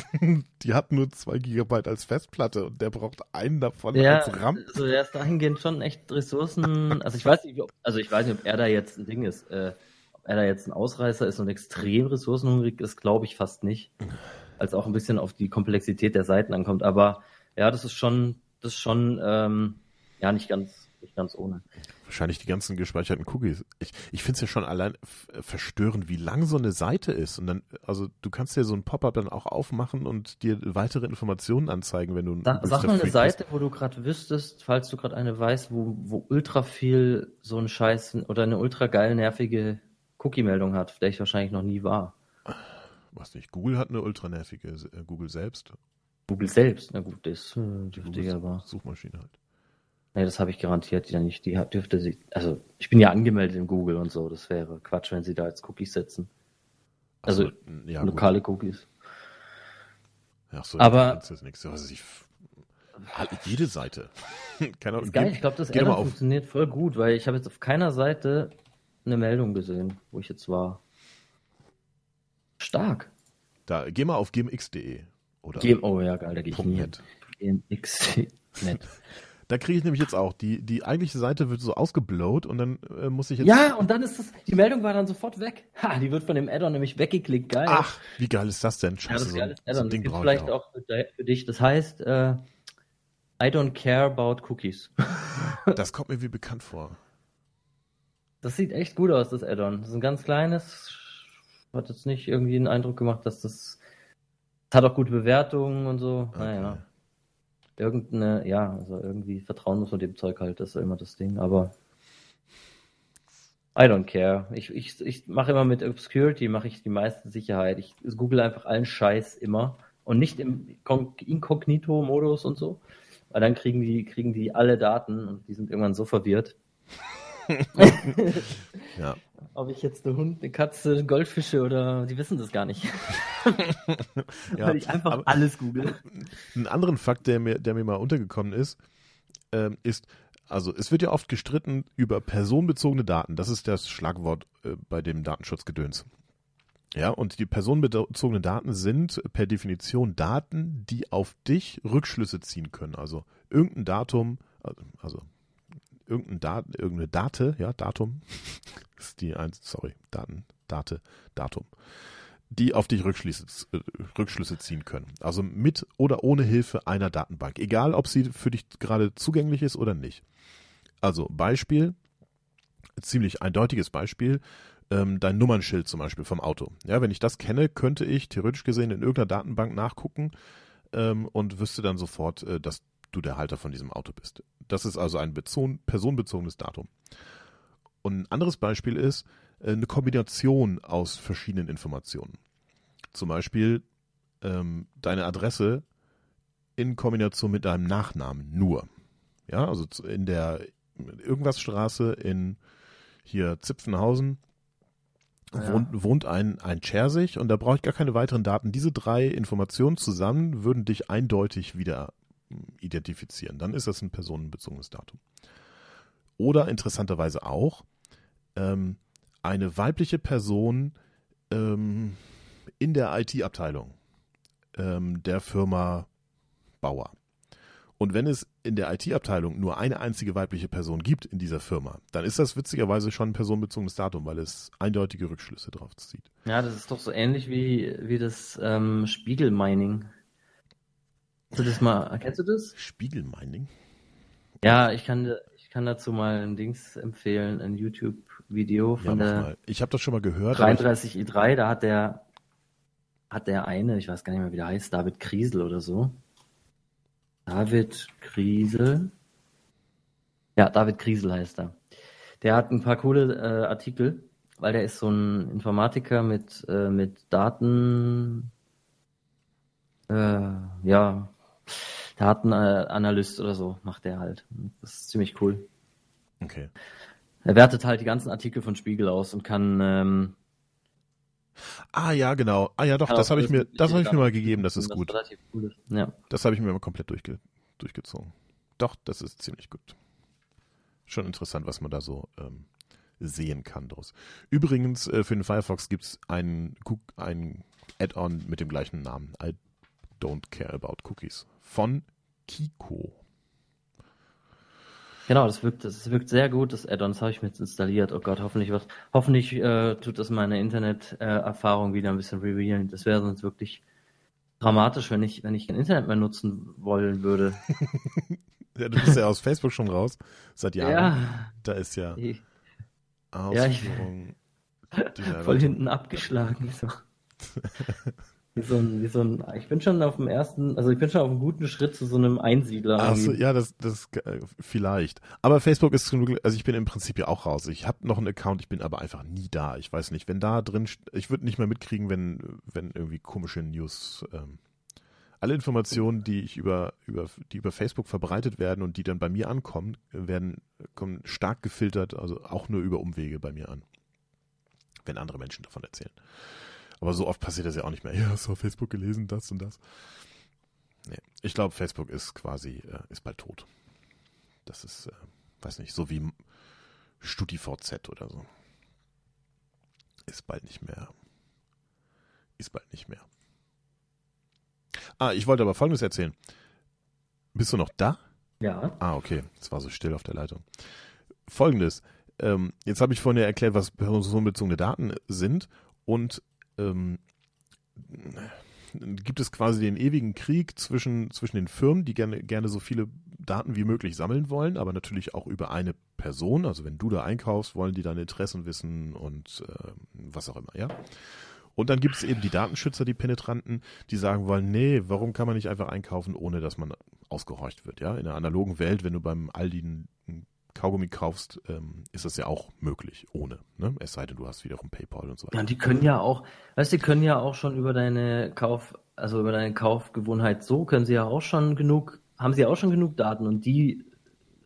die hatten nur zwei Gigabyte als Festplatte und der braucht einen davon Ja, als RAM. also der ist dahingehend schon echt Ressourcen. Also ich weiß nicht, ob, also ich weiß nicht, ob er da jetzt ein Ding ist, äh, ob er da jetzt ein Ausreißer ist und extrem ressourcenhungrig ist, glaube ich fast nicht. Als auch ein bisschen auf die Komplexität der Seiten ankommt. Aber ja, das ist schon, das ist schon ähm, ja nicht ganz, nicht ganz ohne. Wahrscheinlich die ganzen gespeicherten Cookies. Ich, ich finde es ja schon allein f- verstörend, wie lang so eine Seite ist. Und dann, also du kannst dir so ein Pop-up dann auch aufmachen und dir weitere Informationen anzeigen, wenn du ein Sag, mal eine Seite, wo du gerade wüsstest, falls du gerade eine weißt, wo, wo ultra viel so ein Scheiß oder eine ultra geil nervige Cookie-Meldung hat, der ich wahrscheinlich noch nie war. Was nicht, Google hat eine ultra nervige, äh, Google selbst. Google selbst, na gut, das äh, dürfte ja aber. Suchmaschine halt. Nee, das habe ich garantiert ja nicht. Die dürfte sie. Also, ich bin ja angemeldet in Google und so. Das wäre Quatsch, wenn sie da jetzt Cookies setzen. Also, ja, gut. Lokale Cookies. Ach so, Aber- das ist nichts. Was ich, halt jede Seite. Keine Ahnung. Geil. Ich glaube, das Add-on funktioniert voll gut, weil ich habe jetzt auf keiner Seite eine Meldung gesehen, wo ich jetzt war. Stark. Da, geh mal auf gmx.de oder Gem oh ja, geil, da gehe ich nie hin. .net. GMX. Net. Da kriege ich nämlich jetzt auch. Die, die eigentliche Seite wird so ausgeblowt und dann äh, muss ich jetzt. Ja, und dann ist das, die Meldung war dann sofort weg. Ha, die wird von dem Add-on nämlich weggeklickt. Geil. Ach, wie geil ist das denn? Ja, Scheiße, das ist so, ja ein- alles so Add-on. Das Ding ich vielleicht auch. auch für, für dich. Das heißt, äh, I don't care about cookies. Das kommt mir wie bekannt vor. Das sieht echt gut aus, das Add-on. Das ist ein ganz kleines. Hat jetzt nicht irgendwie einen Eindruck gemacht, dass das. Hat auch gute Bewertungen und so. Naja. Okay. Irgendeine, ja, also irgendwie Vertrauen muss man dem Zeug halt, das ist immer das Ding. Aber I don't care. Ich, ich, ich mache immer mit Obscurity, mache ich die meiste Sicherheit. Ich google einfach allen Scheiß immer und nicht im Inkognito-Modus und so, weil dann kriegen die, kriegen die alle Daten und die sind irgendwann so verwirrt. ja. Ob ich jetzt eine Hund, eine Katze, Goldfische oder die wissen das gar nicht. ja, Weil ich einfach alles google. Einen anderen Fakt, der mir, der mir mal untergekommen ist, ähm, ist, also es wird ja oft gestritten über personenbezogene Daten. Das ist das Schlagwort äh, bei dem Datenschutzgedöns. Ja, und die personenbezogenen Daten sind per Definition Daten, die auf dich Rückschlüsse ziehen können. Also irgendein Datum, also irgendein Dat, irgendeine Date, ja, Datum, ist die eins, sorry, Daten, Date, Datum, die auf dich Rückschlüsse, äh, Rückschlüsse ziehen können. Also mit oder ohne Hilfe einer Datenbank. Egal, ob sie für dich gerade zugänglich ist oder nicht. Also Beispiel, ziemlich eindeutiges Beispiel, ähm, dein Nummernschild zum Beispiel vom Auto. Ja, wenn ich das kenne, könnte ich theoretisch gesehen in irgendeiner Datenbank nachgucken ähm, und wüsste dann sofort, äh, dass du der Halter von diesem Auto bist. Das ist also ein personenbezogenes Datum. Und ein anderes Beispiel ist äh, eine Kombination aus verschiedenen Informationen. Zum Beispiel ähm, deine Adresse in Kombination mit deinem Nachnamen nur. Ja, also in der Irgendwasstraße in hier Zipfenhausen ja. wohnt, wohnt ein, ein Chersig und da brauche ich gar keine weiteren Daten. Diese drei Informationen zusammen würden dich eindeutig wieder identifizieren. Dann ist das ein personenbezogenes Datum. Oder interessanterweise auch ähm, eine weibliche Person ähm, in der IT-Abteilung ähm, der Firma Bauer. Und wenn es in der IT-Abteilung nur eine einzige weibliche Person gibt in dieser Firma, dann ist das witzigerweise schon ein personenbezogenes Datum, weil es eindeutige Rückschlüsse drauf zieht. Ja, das ist doch so ähnlich wie, wie das ähm, Spiegelmining. Hast du das mal, kennst du das? Spiegelmining? Ja, ich kann, ich kann dazu mal ein Dings empfehlen, ein YouTube-Video von ja, der. Mal. Ich habe das schon mal gehört. 33i3, da hat der, hat der eine, ich weiß gar nicht mehr, wie der heißt, David Kriesel oder so. David Kriesel. Ja, David Kriesel heißt er. Der hat ein paar coole äh, Artikel, weil der ist so ein Informatiker mit, äh, mit Daten, äh, ja, Datenanalyst oder so macht der halt. Das ist ziemlich cool. Okay. Er wertet halt die ganzen Artikel von Spiegel aus und kann. Ähm, ah ja, genau. Ah ja, doch, das habe ich mir, das habe ich mir mal gegeben. Das ist das gut. Cool ist. Ja. Das habe ich mir mal komplett durchge durchgezogen. Doch, das ist ziemlich gut. Schon interessant, was man da so ähm, sehen kann daraus. Übrigens, äh, für den Firefox gibt es ein, ein Add-on mit dem gleichen Namen. Don't care about cookies von Kiko. Genau, das wirkt, das wirkt sehr gut. Das Add-on, habe ich mir jetzt installiert. Oh Gott, hoffentlich was. Hoffentlich äh, tut das meine Internet-Erfahrung äh, wieder ein bisschen revealen. Das wäre sonst wirklich dramatisch, wenn ich, wenn ich kein Internet mehr nutzen wollen würde. ja, du bist ja aus Facebook schon raus seit Jahren. Ja. Da ist ja Ausführung. Ja, ich, voll hinten abgeschlagen. So. Wie so ein, wie so ein, ich bin schon auf dem ersten, also ich bin schon auf einem guten Schritt zu so einem Einsiedler. Achso, ja, das, das äh, vielleicht. Aber Facebook ist genug, also ich bin im Prinzip ja auch raus. Ich habe noch einen Account, ich bin aber einfach nie da. Ich weiß nicht, wenn da drin, ich würde nicht mehr mitkriegen, wenn, wenn irgendwie komische News, ähm, alle Informationen, die ich über, über, die über Facebook verbreitet werden und die dann bei mir ankommen, werden, kommen stark gefiltert, also auch nur über Umwege bei mir an. Wenn andere Menschen davon erzählen. Aber so oft passiert das ja auch nicht mehr. Ja, hast du auf Facebook gelesen, das und das. Nee, ich glaube, Facebook ist quasi, äh, ist bald tot. Das ist, äh, weiß nicht, so wie StudiVZ oder so. Ist bald nicht mehr. Ist bald nicht mehr. Ah, ich wollte aber Folgendes erzählen. Bist du noch da? Ja. Ah, okay. Es war so still auf der Leitung. Folgendes. Ähm, jetzt habe ich vorhin ja erklärt, was personenbezogene Daten sind. Und ähm, gibt es quasi den ewigen Krieg zwischen, zwischen den Firmen, die gerne, gerne so viele Daten wie möglich sammeln wollen, aber natürlich auch über eine Person. Also wenn du da einkaufst, wollen die deine Interessen wissen und äh, was auch immer, ja. Und dann gibt es eben die Datenschützer, die Penetranten, die sagen wollen, nee, warum kann man nicht einfach einkaufen, ohne dass man ausgehorcht wird, ja? In der analogen Welt, wenn du beim Aldi Kaugummi kaufst, ähm, ist das ja auch möglich, ohne. Ne? Es sei denn, du hast wiederum PayPal und so weiter. Ja, die können ja auch, weißt du, die können ja auch schon über deine Kauf, also über deine Kaufgewohnheit so, können sie ja auch schon genug, haben sie ja auch schon genug Daten und die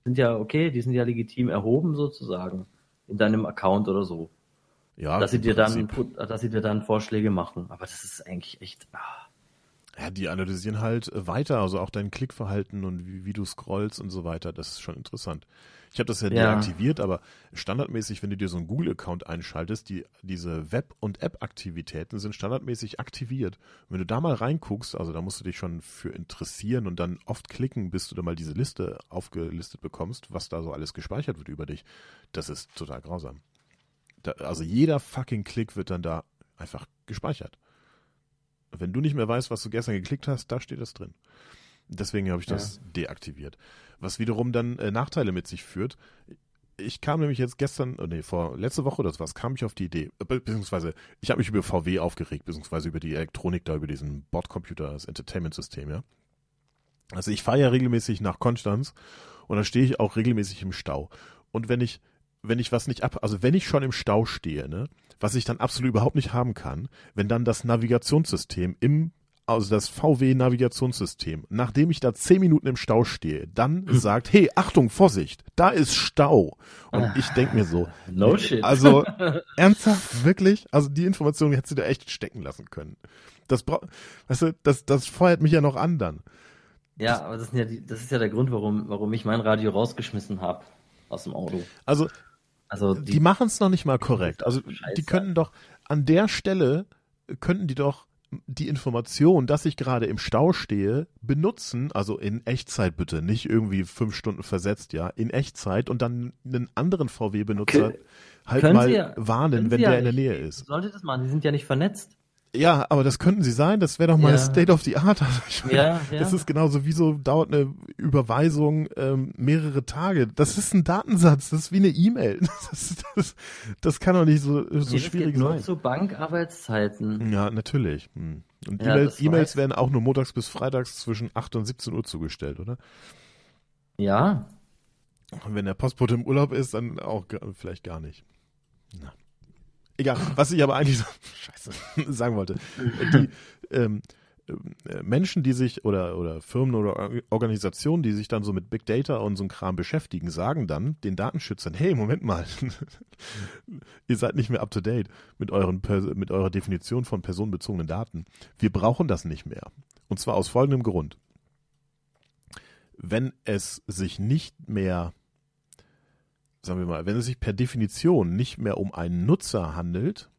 sind ja okay, die sind ja legitim erhoben sozusagen in deinem Account oder so. Ja, dass sie dir dann, dass sie dir dann Vorschläge machen. Aber das ist eigentlich echt, ah. Ja, die analysieren halt weiter, also auch dein Klickverhalten und wie, wie du scrollst und so weiter. Das ist schon interessant. Ich habe das ja, Ja. deaktiviert, aber standardmäßig, wenn du dir so einen Google-Account einschaltest, die, diese Web- und App-Aktivitäten sind standardmäßig aktiviert. Und wenn du da mal reinguckst, also da musst du dich schon für interessieren und dann oft klicken, bis du da mal diese Liste aufgelistet bekommst, was da so alles gespeichert wird über dich. Das ist total grausam. Da, also jeder fucking Klick wird dann da einfach gespeichert. Wenn du nicht mehr weißt, was du gestern geklickt hast, da steht das drin. Deswegen habe ich das deaktiviert. Was wiederum dann äh, Nachteile mit sich führt. Ich kam nämlich jetzt gestern, äh, nee, vor letzte Woche oder was, kam ich auf die Idee, äh, be- beziehungsweise ich habe mich über VW aufgeregt, beziehungsweise über die Elektronik da, über diesen Bordcomputer, das Entertainment-System, ja. Also ich fahre ja regelmäßig nach Konstanz und da stehe ich auch regelmäßig im Stau. Und wenn ich, wenn ich was nicht ab, also wenn ich schon im Stau stehe, ne, was ich dann absolut überhaupt nicht haben kann, wenn dann das Navigationssystem im, also das VW-Navigationssystem, nachdem ich da zehn Minuten im Stau stehe, dann sagt, hey, Achtung, Vorsicht, da ist Stau. Und ich denke mir so, no shit. also ernsthaft, wirklich? Also die Information hättest du da echt stecken lassen können. Das weißt du, das, das feuert mich ja noch an dann. ja, aber das, sind ja die, das ist ja der Grund, warum, warum ich mein Radio rausgeschmissen habe aus dem Auto. Also Also die, die, machen es noch nicht mal korrekt. Also Scheiße. die könnten doch an der Stelle könnten die doch die Information, dass ich gerade im Stau stehe, benutzen, also in Echtzeit bitte, nicht irgendwie fünf Stunden versetzt, ja, in Echtzeit und dann einen anderen VW-Benutzer halt mal ja- warnen, wenn ja der in der. Nähe ist. sollte das machen, die sind ja nicht vernetzt. Ja, aber das könnten sie sein, das wäre doch mal Ja. State of the Art. Also meine, Ja, ja. Das ist genauso, wieso dauert eine Überweisung ähm, mehrere Tage? Das ist ein Datensatz, das ist wie eine E-Mail. Das, das, das kann doch nicht so, so Nee, das schwierig geht nur sein. zu Bankarbeitszeiten. Ja, natürlich. Hm. Und Ja, E-Mails weiß- werden auch nur montags bis freitags zwischen 8 und 17 Uhr zugestellt, oder? Ja, Und wenn der Postbote im Urlaub ist, dann auch vielleicht gar nicht. Na. Egal, was ich aber eigentlich so, scheiße, sagen wollte. Die ähm, äh, Menschen, die sich oder, oder Firmen oder Or- Organisationen, die sich dann so mit Big Data und so einem Kram beschäftigen, sagen dann den Datenschützern, hey, Moment mal, ihr seid nicht mehr up to date mit, euren, mit eurer Definition von personenbezogenen Daten. Wir brauchen das nicht mehr. Und zwar aus folgendem Grund. Wenn es sich nicht mehr sagen wir mal, wenn es sich per Definition nicht mehr um einen Nutzer handelt,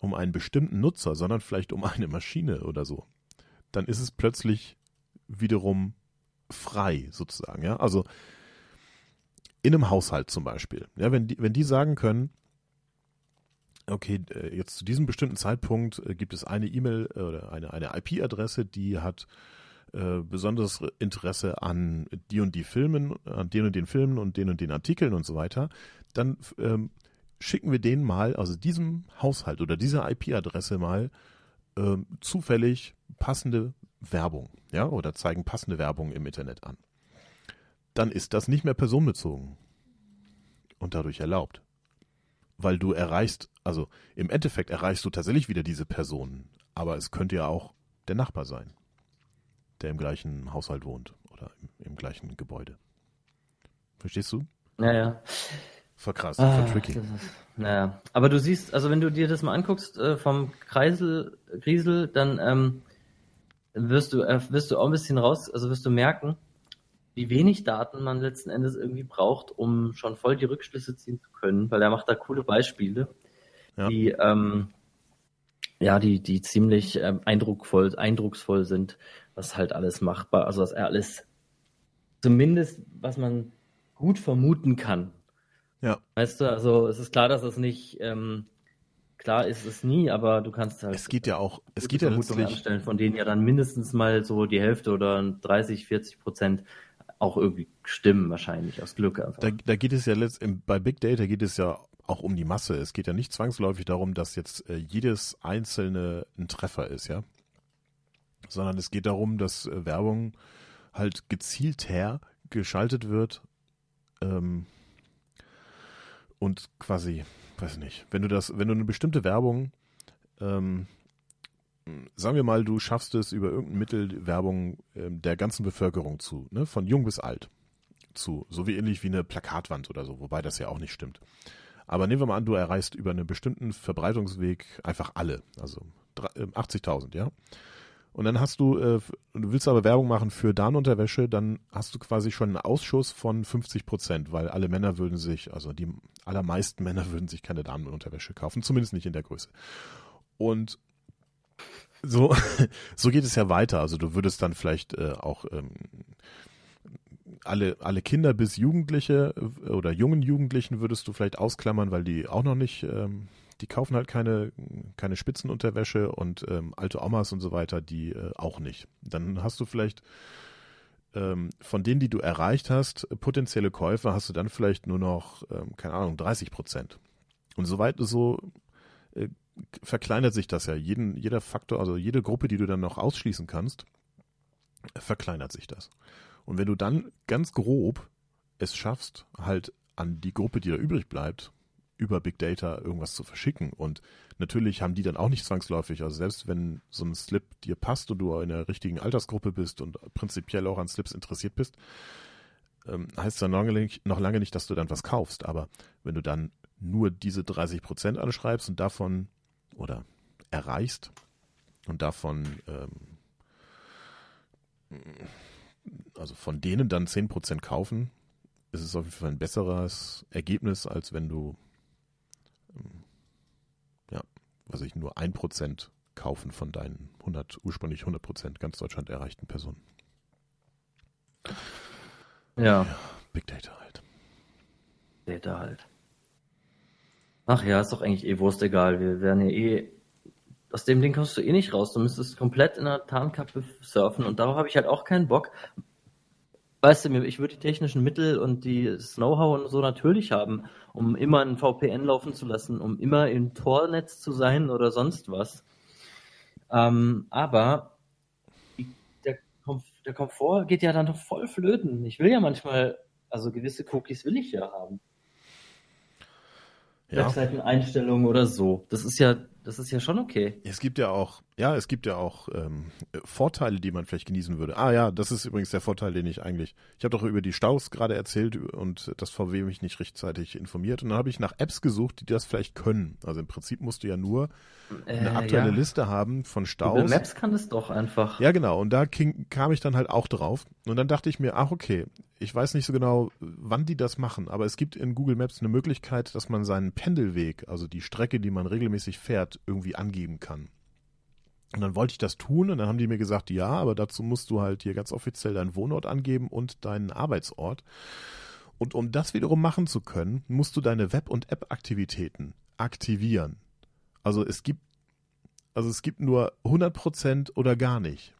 um einen bestimmten Nutzer, sondern vielleicht um eine Maschine oder so, dann ist es plötzlich wiederum frei sozusagen. Ja, also in einem Haushalt zum Beispiel. Ja, wenn die, wenn die sagen können, okay, äh, jetzt zu diesem bestimmten Zeitpunkt äh, gibt es eine E-Mail äh, oder eine, eine IP-Adresse, die hat äh, besonderes Interesse an die und die Filmen, an den und den Filmen und den und den Artikeln und so weiter, dann ähm, schicken wir denen mal, also diesem Haushalt oder dieser IP-Adresse mal ähm, zufällig passende Werbung, ja, oder zeigen passende Werbung im Internet an. Dann ist das nicht mehr personenbezogen und dadurch erlaubt. Weil du erreichst, also im Endeffekt erreichst du tatsächlich wieder diese Personen, aber es könnte ja auch der Nachbar sein der im gleichen Haushalt wohnt oder im, im gleichen Gebäude. Verstehst du? naja. Voll krass, Ah, voll tricky. naja. Aber du siehst, also wenn du dir das mal anguckst äh, vom Kreisel, Griesel, dann ähm, wirst du äh, wirst du auch ein bisschen raus, also wirst du merken, wie wenig Daten man letzten Endes irgendwie braucht, um schon voll die Rückschlüsse ziehen zu können, weil er macht da coole Beispiele, Ja. die ähm, ja, die, die ziemlich ähm, eindrucksvoll, eindrucksvoll sind, was halt alles machbar, also was er alles, zumindest was man gut vermuten kann. Ja. Weißt du, also es ist klar, dass es nicht, ähm, klar ist es nie, aber du kannst halt Es geht ja auch, es geht ja letztlich, anstellen, von denen ja dann mindestens mal so die Hälfte oder 30, 40 Prozent auch irgendwie stimmen, wahrscheinlich, aus Glück einfach. da, da geht es ja letzt, im, bei Big Data geht es ja auch um die Masse. Es geht ja nicht zwangsläufig darum, dass jetzt äh, jedes einzelne ein Treffer ist, ja. Sondern es geht darum, dass äh, Werbung halt gezielt her geschaltet wird, ähm, und quasi, weiß nicht, wenn du das, wenn du eine bestimmte Werbung, ähm, sagen wir mal, du schaffst es über irgendein Mittel Werbung ähm, der ganzen Bevölkerung zu, ne, von jung bis alt zu, so wie ähnlich wie eine Plakatwand oder so, wobei das ja auch nicht stimmt. Aber nehmen wir mal an, du erreichst über einen bestimmten Verbreitungsweg einfach alle, also 80.000, äh, ja. Und dann hast du, äh, du willst aber Werbung machen für Darmunterwäsche, dann hast du quasi schon einen Ausschuss von 50 Prozent, weil alle Männer würden sich, also die allermeisten Männer würden sich keine Damenunterwäsche kaufen, zumindest nicht in der Größe. Und so, so geht es ja weiter. Also du würdest dann vielleicht äh, auch ähm, alle, alle Kinder bis Jugendliche äh, oder jungen Jugendlichen würdest du vielleicht ausklammern, weil die auch noch nicht ähm, die kaufen halt keine, keine Spitzenunterwäsche und ähm, alte Omas und so weiter, die äh, auch nicht. Dann hast du vielleicht ähm, von denen, die du erreicht hast, potenzielle Käufer, hast du dann vielleicht nur noch, ähm, keine Ahnung, 30 Prozent. Und soweit so äh, verkleinert sich das ja. Jeden, jeder Faktor, also jede Gruppe, die du dann noch ausschließen kannst, verkleinert sich das. Und wenn du dann ganz grob es schaffst, halt an die Gruppe, die da übrig bleibt, über Big Data irgendwas zu verschicken. Und natürlich haben die dann auch nicht zwangsläufig, also selbst wenn so ein Slip dir passt und du in der richtigen Altersgruppe bist und prinzipiell auch an Slips interessiert bist, ähm, heißt nicht, noch lange nicht, dass du dann was kaufst. Aber wenn du dann nur diese 30 Prozent anschreibst und davon oder erreichst und davon ähm, also von denen dann 10 Prozent kaufen, ist es auf jeden Fall ein besseres Ergebnis, als wenn du was ich nur ein Prozent kaufen von deinen 100, ursprünglich 100 Prozent ganz Deutschland erreichten Personen. Ja. ja. Big Data halt. Data halt. Ach ja, ist doch eigentlich eh Wurst egal. Wir werden ja eh, aus dem Ding kommst du eh nicht raus. Du müsstest komplett in der Tarnkappe surfen und darauf habe ich halt auch keinen Bock weißt du, ich würde die technischen Mittel und die Know-how und so natürlich haben, um immer ein VPN laufen zu lassen, um immer im Tornetz zu sein oder sonst was. Ähm, aber der, der Komfort geht ja dann doch voll flöten. Ich will ja manchmal, also gewisse Cookies will ich ja haben. Ja. Webseiteneinstellungen oder so. Das ist ja das ist ja schon okay. Es gibt ja auch, ja, es gibt ja auch ähm, Vorteile, die man vielleicht genießen würde. Ah ja, das ist übrigens der Vorteil, den ich eigentlich. Ich habe doch über die Staus gerade erzählt und das VW mich nicht rechtzeitig informiert. Und dann habe ich nach Apps gesucht, die das vielleicht können. Also im Prinzip musst du ja nur eine äh, aktuelle ja. Liste haben von Staus. Google Maps kann das doch einfach. Ja, genau. Und da ging, kam ich dann halt auch drauf. Und dann dachte ich mir, ach okay, ich weiß nicht so genau, wann die das machen, aber es gibt in Google Maps eine Möglichkeit, dass man seinen Pendelweg, also die Strecke, die man regelmäßig fährt, irgendwie angeben kann. Und dann wollte ich das tun und dann haben die mir gesagt, ja, aber dazu musst du halt hier ganz offiziell deinen Wohnort angeben und deinen Arbeitsort. Und um das wiederum machen zu können, musst du deine Web- und App-Aktivitäten aktivieren. Also es gibt, also es gibt nur 100% oder gar nicht.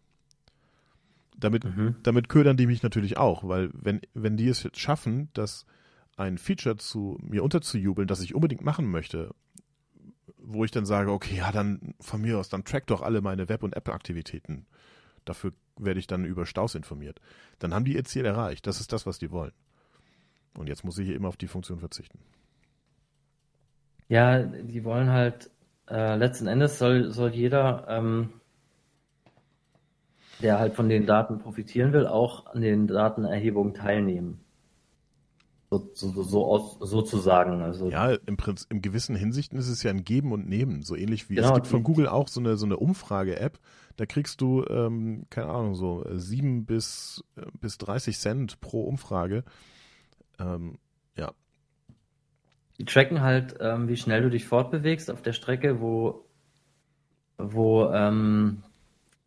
Damit, mhm. damit ködern die mich natürlich auch, weil wenn, wenn die es jetzt schaffen, dass ein Feature zu mir unterzujubeln, das ich unbedingt machen möchte, wo ich dann sage, okay, ja, dann von mir aus, dann track doch alle meine Web- und App-Aktivitäten. Dafür werde ich dann über Staus informiert. Dann haben die ihr Ziel erreicht. Das ist das, was die wollen. Und jetzt muss ich hier immer auf die Funktion verzichten. Ja, die wollen halt, äh, letzten Endes soll, soll jeder, ähm, der halt von den Daten profitieren will, auch an den Datenerhebungen teilnehmen. So, so, so, aus, sozusagen. Also, ja, im Prinzip, im gewissen Hinsichten ist es ja ein Geben und Nehmen, so ähnlich wie genau, es gibt von Google auch so eine, so eine Umfrage-App, da kriegst du, ähm, keine Ahnung, so sieben bis, bis 30 Cent pro Umfrage. Ähm, ja. Die tracken halt, ähm, wie schnell du dich fortbewegst auf der Strecke, wo, wo ähm,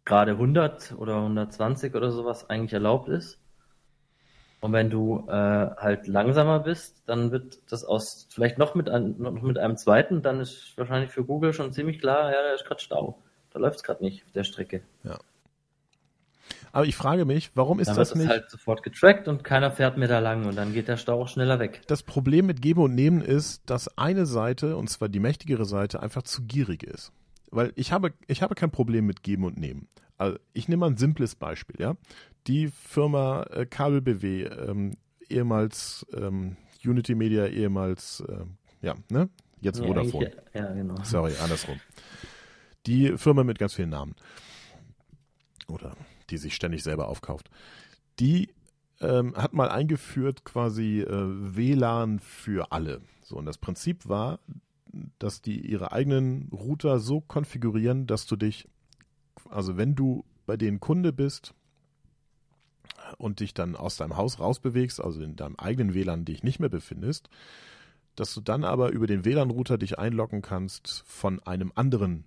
gerade 100 oder 120 oder sowas eigentlich erlaubt ist. Und wenn du äh, halt langsamer bist, dann wird das aus vielleicht noch mit, ein, noch mit einem zweiten, dann ist wahrscheinlich für Google schon ziemlich klar, ja, da ist gerade Stau. Da läuft es gerade nicht auf der Strecke. Ja. Aber ich frage mich, warum ist dann das wird nicht? Das halt sofort getrackt und keiner fährt mehr da lang und dann geht der Stau auch schneller weg. Das Problem mit Geben und Nehmen ist, dass eine Seite, und zwar die mächtigere Seite, einfach zu gierig ist. Weil ich habe, ich habe kein Problem mit Geben und Nehmen. Also ich nehme mal ein simples Beispiel, ja die Firma äh, Kabel BW, ähm, ehemals ähm, Unity Media, ehemals, äh, ja, ne? Jetzt Nee, Vodafone. eigentlich- Ja, genau. Sorry, andersrum. Die Firma mit ganz vielen Namen. Oder die sich ständig selber aufkauft. Die ähm, hat mal eingeführt quasi äh, WLAN für alle. So, und das Prinzip war, dass die ihre eigenen Router so konfigurieren, dass du dich, also wenn du bei denen Kunde bist und dich dann aus deinem Haus rausbewegst, also in deinem eigenen WLAN dich nicht mehr befindest, dass du dann aber über den WLAN-Router dich einloggen kannst von einem anderen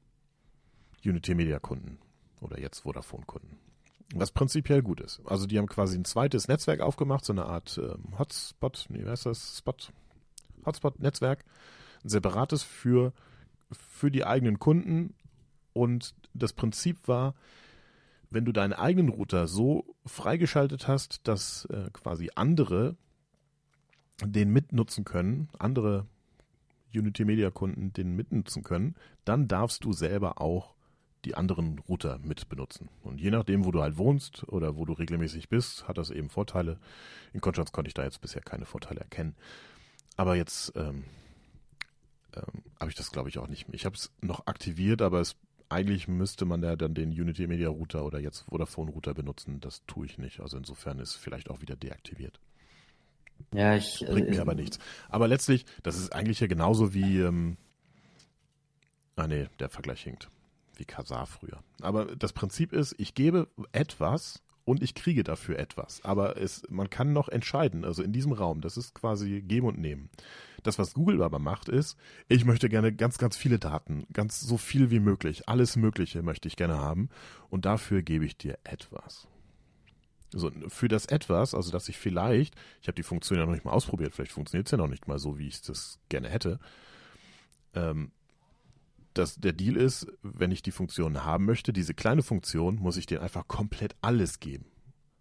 Unity Media Kunden oder jetzt Vodafone Kunden. Was prinzipiell gut ist. Also die haben quasi ein zweites Netzwerk aufgemacht, so eine Art ähm, Hotspot, nee, wie heißt das? Spot? Hotspot-Netzwerk. Ein separates für, für die eigenen Kunden. Und das Prinzip war, wenn du deinen eigenen Router so freigeschaltet hast, dass äh, quasi andere den mitnutzen können, andere Unity Media Kunden den mitnutzen können, dann darfst du selber auch die anderen Router mit benutzen. Und je nachdem, wo du halt wohnst oder wo du regelmäßig bist, hat das eben Vorteile. In Konstanz konnte ich da jetzt bisher keine Vorteile erkennen. Aber jetzt ähm, ähm, habe ich das, glaube ich, auch nicht mehr. Ich habe es noch aktiviert, aber es, eigentlich müsste man ja dann den Unity Media Router oder jetzt Vodafone Router benutzen. Das tue ich nicht. Also insofern ist vielleicht auch wieder deaktiviert. Ja, ich. Bringt äh, mir aber nichts. Aber letztlich, das ist eigentlich ja genauso wie. Ähm, ah, nee, der Vergleich hinkt. Wie Kasar früher. Aber das Prinzip ist, ich gebe etwas und ich kriege dafür etwas. Aber es, man kann noch entscheiden. Also in diesem Raum, das ist quasi geben und nehmen. Das, was Google aber macht, ist, ich möchte gerne ganz, ganz viele Daten, ganz so viel wie möglich, alles Mögliche möchte ich gerne haben. Und dafür gebe ich dir etwas. So, für das etwas, also dass ich vielleicht, ich habe die Funktion ja noch nicht mal ausprobiert, vielleicht funktioniert es ja noch nicht mal so, wie ich das gerne hätte. Ähm, dass der Deal ist, wenn ich die Funktion haben möchte, diese kleine Funktion, muss ich dir einfach komplett alles geben.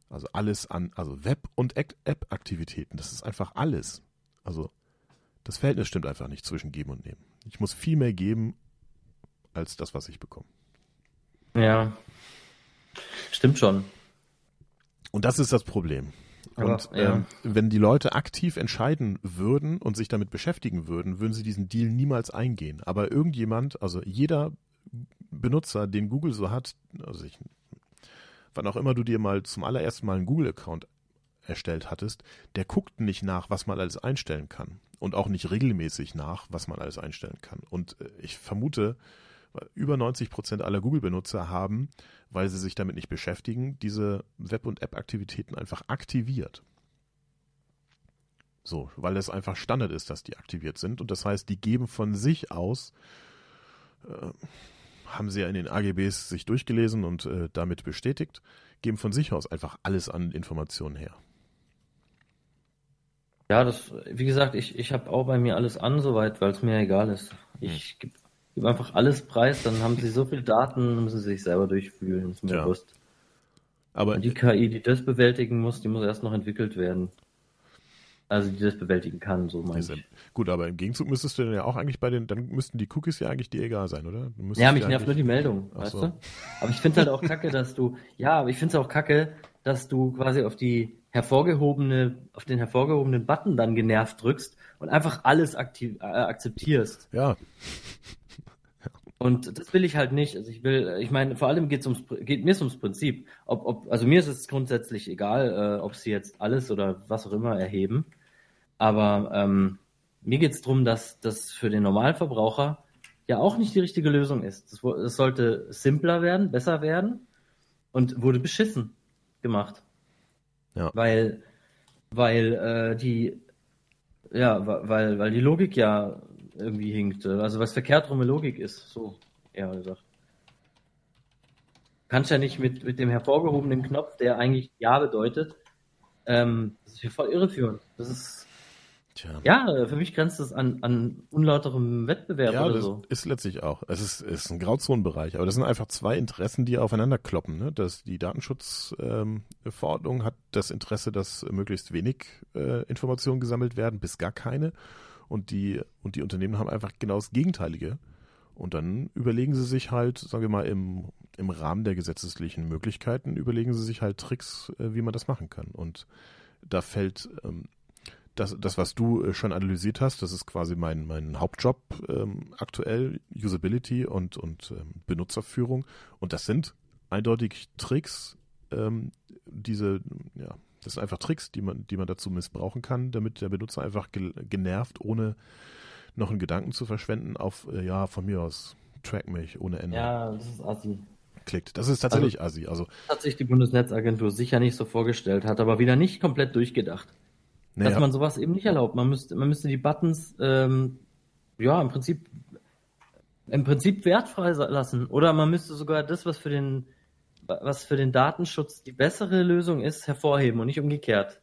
Also alles an, also Web- und App-Aktivitäten, das ist einfach alles. Also das Verhältnis stimmt einfach nicht zwischen geben und nehmen. Ich muss viel mehr geben, als das, was ich bekomme. Ja. Stimmt schon. Und das ist das Problem. Aber, Und ja. ähm, wenn die Leute aktiv entscheiden würden und sich damit beschäftigen würden, würden sie diesen Deal niemals eingehen. Aber irgendjemand, also jeder Benutzer, den Google so hat, also ich, wann auch immer du dir mal zum allerersten Mal einen Google-Account erstellt hattest, der guckt nicht nach, was man alles einstellen kann. Und auch nicht regelmäßig nach, was man alles einstellen kann. Und äh, ich vermute, über 90 Prozent aller Google-Benutzer haben, weil sie sich damit nicht beschäftigen, diese Web- und App-Aktivitäten einfach aktiviert. So, weil es einfach Standard ist, dass die aktiviert sind. Und das heißt, die geben von sich aus, äh, haben sie ja in den AGBs sich durchgelesen und äh, damit bestätigt, geben von sich aus einfach alles an Informationen her. Ja, das, wie gesagt, ich, ich habe auch bei mir alles an, soweit, weil es mir egal ist. Ich gebe geb einfach alles preis, dann haben sie so viel Daten, müssen sie sich selber durchfühlen, ist mir Ja. bewusst. Aber Und die KI, die das bewältigen muss, die muss erst noch entwickelt werden. Also die das bewältigen kann, so meine ich. gut, aber im Gegenzug müsstest du dann ja auch eigentlich bei den, dann müssten die Cookies ja eigentlich dir egal sein, oder? Ja, mich nervt nur die Meldung, Ach weißt so. du? Aber ich finde halt auch kacke, dass du, ja, aber ich finde es auch kacke, dass du quasi auf die hervorgehobene, auf den hervorgehobenen Button dann genervt drückst und einfach alles aktiv, äh, akzeptierst. Ja, Und das will ich halt nicht. Also ich will, ich meine, vor allem geht's ums, geht mir ums Prinzip. Ob, ob, also mir ist es grundsätzlich egal, äh, ob sie jetzt alles oder was auch immer erheben. Aber ähm, mir geht's drum, dass das für den Normalverbraucher ja auch nicht die richtige Lösung ist. Es es sollte simpler werden, besser werden und wurde beschissen gemacht. Ja. Weil, weil äh, die, ja, weil, weil die Logik ja irgendwie hinkt. Also was verkehrt rum Logik ist, so eher gesagt. Kannst ja nicht mit, mit dem hervorgehobenen Knopf, der eigentlich Ja bedeutet, ähm, das ist hier voll irreführend. Das ist, tja. ja, für mich grenzt das an, an unlauterem Wettbewerb Ja, oder das so. ist letztlich auch. Es ist, ist ein Grauzonenbereich, aber das sind einfach zwei Interessen, die aufeinander kloppen. Ne? Das, die Datenschutzverordnung ähm, hat das Interesse, dass möglichst wenig äh, Informationen gesammelt werden, bis gar keine. Und die, und die Unternehmen haben einfach genau das Gegenteilige. Und dann überlegen sie sich halt, sagen wir mal, im, im Rahmen der gesetzlichen Möglichkeiten, überlegen sie sich halt Tricks, äh, wie man das machen kann. Und da fällt, ähm, das, das, was du äh, schon analysiert hast, das ist quasi mein, mein Hauptjob ähm, aktuell, Usability und, und ähm, Benutzerführung. Und das sind eindeutig Tricks, ähm, diese, ja, das sind einfach Tricks, die man, die man dazu missbrauchen kann, damit der Benutzer einfach genervt, ohne noch einen Gedanken zu verschwenden, auf, äh, ja, von mir aus, track mich ohne Ende. Ja, das ist assi. Klickt. Das ist tatsächlich also, assi. Also, hat sich die Bundesnetzagentur sicher nicht so vorgestellt, hat aber wieder nicht komplett durchgedacht. Naja. Dass man sowas eben nicht erlaubt. Man müsste, man müsste die Buttons, ähm, ja, im Prinzip, im Prinzip wertfrei lassen. Oder man müsste sogar das, was für den, was für den Datenschutz die bessere Lösung ist, hervorheben und nicht umgekehrt.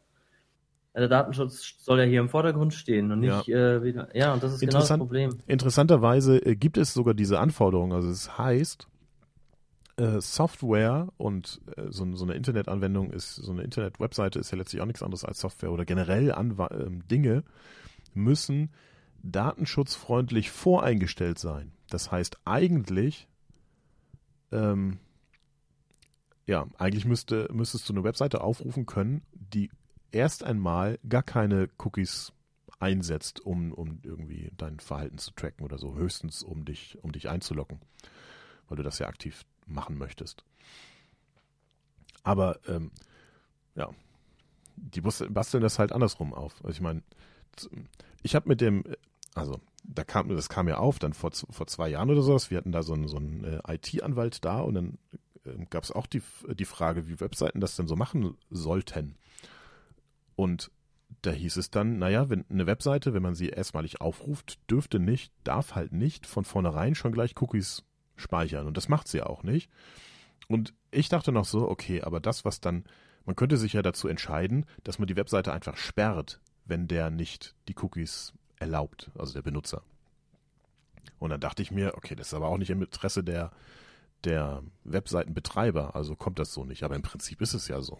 Der Datenschutz soll ja hier im Vordergrund stehen und nicht ja. Äh, wieder. Ja, und das ist genau das Problem. Interessanterweise äh, gibt es sogar diese Anforderung. Also es heißt, äh, Software und äh, so, eine Internetanwendung ist, so eine Internet-Webseite ist ja letztlich auch nichts anderes als Software oder generell Anw ähm, Dinge müssen datenschutzfreundlich voreingestellt sein. Das heißt eigentlich, ähm, ja, eigentlich müsste, müsstest du eine Webseite aufrufen können, die erst einmal gar keine Cookies einsetzt, um, um irgendwie dein Verhalten zu tracken oder so, höchstens um dich, um dich einzulocken, weil du das ja aktiv machen möchtest. Aber ähm, ja, die basteln das halt andersrum auf. Also ich meine, ich habe mit dem, also da kam, das kam ja auf, dann vor, vor zwei Jahren oder sowas, wir hatten da so einen, so einen äh, IT-Anwalt da und dann gab es auch die, die Frage, wie Webseiten das denn so machen sollten. Und da hieß es dann, naja, wenn eine Webseite, wenn man sie erstmalig aufruft, dürfte nicht, darf halt nicht von vornherein schon gleich Cookies speichern. Und das macht sie auch nicht. Und ich dachte noch so, okay, aber das, was dann, man könnte sich ja dazu entscheiden, dass man die Webseite einfach sperrt, wenn der nicht die Cookies erlaubt, also der Benutzer. Und dann dachte ich mir, okay, das ist aber auch nicht im Interesse der, der Webseitenbetreiber, also kommt das so nicht. Aber im Prinzip ist es ja so.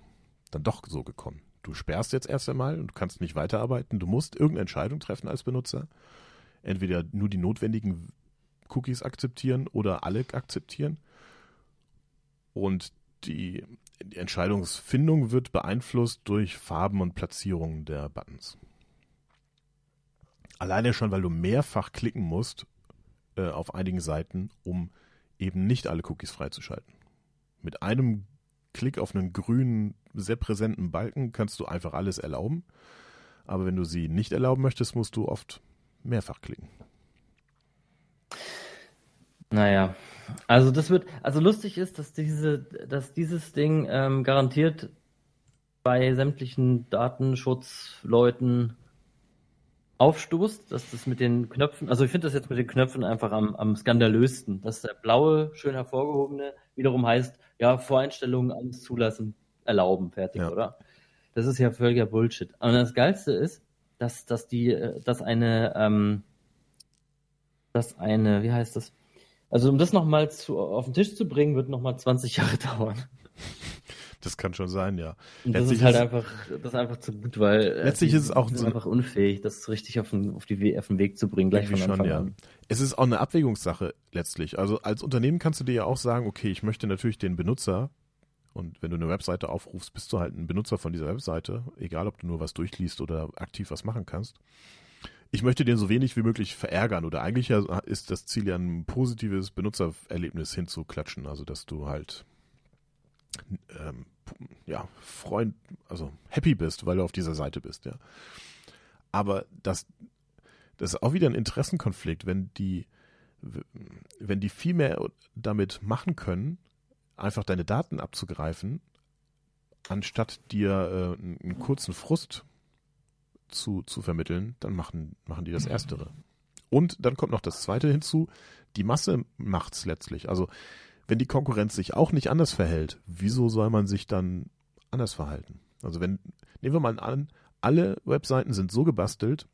Dann doch so gekommen. Du sperrst jetzt erst einmal und du kannst nicht weiterarbeiten. Du musst irgendeine Entscheidung treffen als Benutzer. Entweder nur die notwendigen Cookies akzeptieren oder alle akzeptieren. Und die, die Entscheidungsfindung wird beeinflusst durch Farben und Platzierungen der Buttons. Alleine schon, weil du mehrfach klicken musst äh, auf einigen Seiten, um eben nicht alle Cookies freizuschalten. Mit einem Klick auf einen grünen, sehr präsenten Balken kannst du einfach alles erlauben. Aber wenn du sie nicht erlauben möchtest, musst du oft mehrfach klicken. Naja, also das wird, also lustig ist, dass diese, dass dieses Ding ähm, garantiert bei sämtlichen Datenschutzleuten aufstoßt, dass das mit den Knöpfen, also ich finde das jetzt mit den Knöpfen einfach am, am skandalösten, dass der blaue, schön hervorgehobene wiederum heißt, ja, Voreinstellungen alles zulassen, erlauben, fertig, ja. oder? Das ist ja völliger Bullshit. Und das Geilste ist, dass, dass die, äh, dass eine, ähm, dass eine, wie heißt das, also um das nochmal auf den Tisch zu bringen, wird nochmal 20 Jahre dauern. Das kann schon sein, ja. Und das ist halt ist, einfach, das ist einfach zu gut, weil äh, letztlich ist es auch so einfach unfähig, das richtig auf den, auf, die, auf den Weg zu bringen, gleich von Anfang schon, ja. an. Es ist auch eine Abwägungssache letztlich. Also als Unternehmen kannst du dir ja auch sagen, okay, ich möchte natürlich den Benutzer und wenn du eine Webseite aufrufst, bist du halt ein Benutzer von dieser Webseite, egal ob du nur was durchliest oder aktiv was machen kannst ich möchte den so wenig wie möglich verärgern oder eigentlich ist das Ziel ja ein positives Benutzererlebnis hinzuklatschen, also dass du halt ähm, ja Freund, also happy bist, weil du auf dieser Seite bist, ja. Aber das, das ist auch wieder ein Interessenkonflikt, wenn die, wenn die viel mehr damit machen können, einfach deine Daten abzugreifen, anstatt dir äh, einen kurzen Frust zu, zu vermitteln, dann machen, machen die das Erstere. Und dann kommt noch das Zweite hinzu, die Masse macht's letztlich. Also wenn die Konkurrenz sich auch nicht anders verhält, wieso soll man sich dann anders verhalten? Also wenn, nehmen wir mal an, alle Webseiten sind so gebastelt,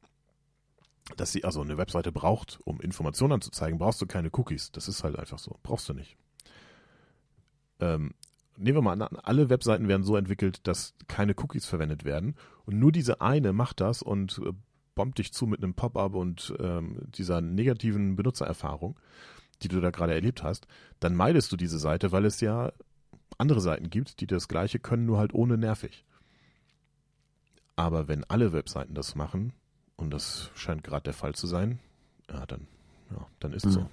dass sie, also eine Webseite braucht, um Informationen anzuzeigen, brauchst du keine Cookies. Das ist halt einfach so. Brauchst du nicht. Ähm, nehmen wir mal an, alle Webseiten werden so entwickelt, dass keine Cookies verwendet werden und nur diese eine macht das und äh, bombt dich zu mit einem Pop-up und ähm, dieser negativen Benutzererfahrung, die du da gerade erlebt hast, dann meidest du diese Seite, weil es ja andere Seiten gibt, die das gleiche können, nur halt ohne nervig. Aber wenn alle Webseiten das machen, und das scheint gerade der Fall zu sein, ja, dann, ja, dann ist es Mhm. so.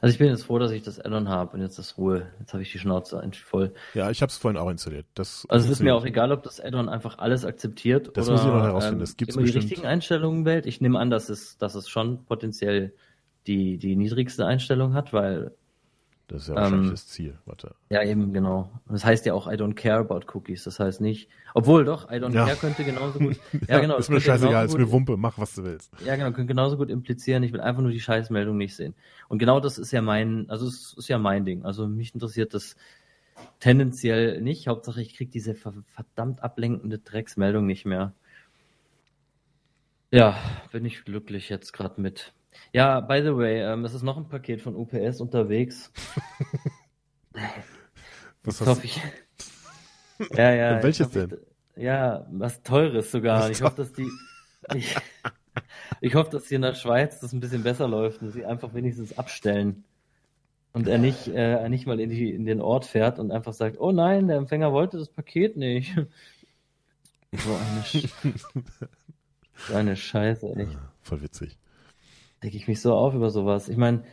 Also ich bin jetzt froh, dass ich das Addon habe und jetzt ist Ruhe. Jetzt habe ich die Schnauze voll. Ja, ich habe es vorhin auch installiert. Das Also es ist mir auch egal, ob das Addon einfach alles akzeptiert Das oder muss ich noch herausfinden. Das gibt's immer die bestimmt. richtigen Einstellungen wählt. Ich nehme an, dass es, dass es schon potenziell die, die niedrigste Einstellung hat, weil Das ist ja wahrscheinlich ähm, das Ziel. Warte. Ja, eben, genau. Das heißt ja auch, I don't care about cookies. Das heißt nicht, obwohl doch, I don't Ja. care könnte genauso gut, ja, genau. ist mir scheißegal, ist mir Wumpe, mach was du willst. Ja, genau, könnte genauso gut implizieren, ich will einfach nur die Scheißmeldung nicht sehen. Und genau das ist ja mein, also es ist ja mein Ding. Also mich interessiert das tendenziell nicht. Hauptsache ich krieg diese ver- verdammt ablenkende Drecksmeldung nicht mehr. Ja, bin ich glücklich jetzt gerade mit. Ja, by the way, ähm, es ist noch ein Paket von UPS unterwegs. Was Das hast hoffe ich. Ja, ja. Welches ich hoffe, denn? Ich, ja, was Teures sogar. Was ich hoffe, dass die. Ich, ich hoffe, dass hier in der Schweiz das ein bisschen besser läuft und sie einfach wenigstens abstellen. Und er nicht, äh, er nicht mal in, die, in den Ort fährt und einfach sagt, oh nein, der Empfänger wollte das Paket nicht. So eine, Sch so eine Scheiße, ey. Voll witzig. Reg ich mich so auf über sowas. Ich meine,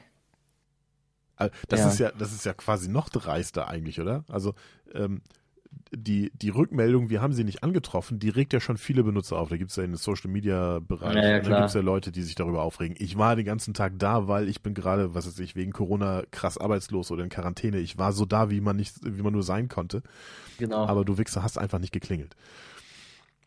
Also, Das Ja. ist ja, das ist ja quasi noch dreister eigentlich, oder? Also ähm, die, die Rückmeldung, wir haben sie nicht angetroffen, die regt ja schon viele Benutzer auf. Da gibt es ja in den Social Media Bereich, Ja, ja, da klar. gibt es ja Leute, die sich darüber aufregen. Ich war den ganzen Tag da, weil ich bin gerade, was weiß ich, wegen Corona krass arbeitslos oder in Quarantäne. Ich war so da, wie man nicht, wie man nur sein konnte. genau. Aber du Wichser hast einfach nicht geklingelt.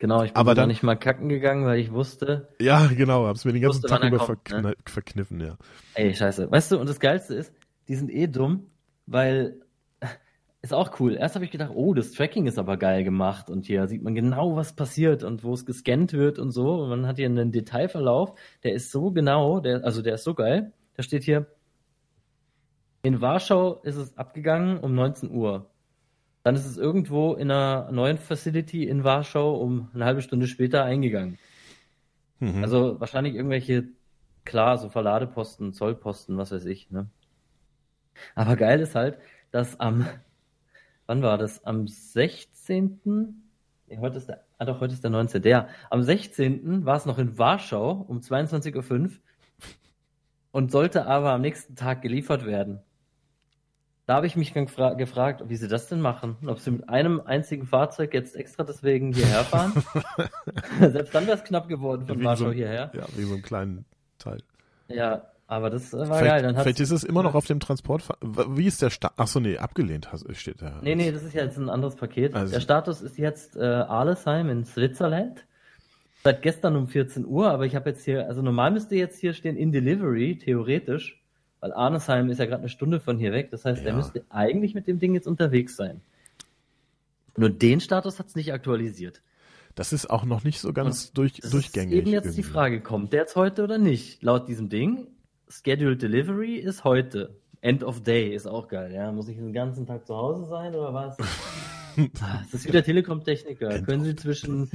Genau, ich bin aber dann- nicht mal kacken gegangen, weil ich wusste, Ja, genau, hab's mir den ganzen Wusste, Tag er über kommt, verkne ne? verkniffen, ja. Ey, scheiße. Weißt du, und das Geilste ist, die sind eh dumm, weil ist auch cool. Erst habe ich gedacht, oh, das Tracking ist aber geil gemacht und hier sieht man genau, was passiert und wo es gescannt wird und so. Und man hat hier einen Detailverlauf, der ist so genau, der, also der ist so geil. Da steht hier, in Warschau ist es abgegangen um 19 Uhr. Dann ist es irgendwo in einer neuen Facility in Warschau um eine halbe Stunde später eingegangen. Mhm. Also wahrscheinlich irgendwelche, klar, so Verladeposten, Zollposten, was weiß ich, ne? Aber geil ist halt, dass am, wann war das? Am 16. Nee, heute ist der, ah doch, heute ist der 19. Ja, am 16. war es noch in Warschau um 22.05 Uhr und sollte aber am nächsten Tag geliefert werden. Da habe ich mich gefra gefragt, wie sie das denn machen. Ob sie mit einem einzigen Fahrzeug jetzt extra deswegen hierher fahren. Selbst dann wäre es knapp geworden von Warschau so, hierher. Ja, wie so einen kleinen Teil. Ja, aber das äh, war vielleicht geil. Dann vielleicht ist es immer noch auf dem Transport. Wie ist der Start? Achso, nee, abgelehnt hast- steht da. Nee, nee, das ist jetzt ein anderes Paket. Also- der Status ist jetzt äh, Arlesheim in Switzerland. Seit gestern um 14 Uhr, aber ich habe jetzt hier, also normal müsste jetzt hier stehen in Delivery, theoretisch, weil Arlesheim ist ja gerade eine Stunde von hier weg. Das heißt, er Ja. müsste eigentlich mit dem Ding jetzt unterwegs sein. Nur den Status hat's nicht aktualisiert. Das ist auch noch nicht so ganz durch, Das durchgängig. ist eben jetzt die irgendwie. Frage, kommt der jetzt heute oder nicht? Laut diesem Ding, Scheduled Delivery ist heute. End of Day ist auch geil, ja. Muss ich den ganzen Tag zu Hause sein oder was? Ah, das ist wieder Telekom-Techniker. End Können Sie zwischen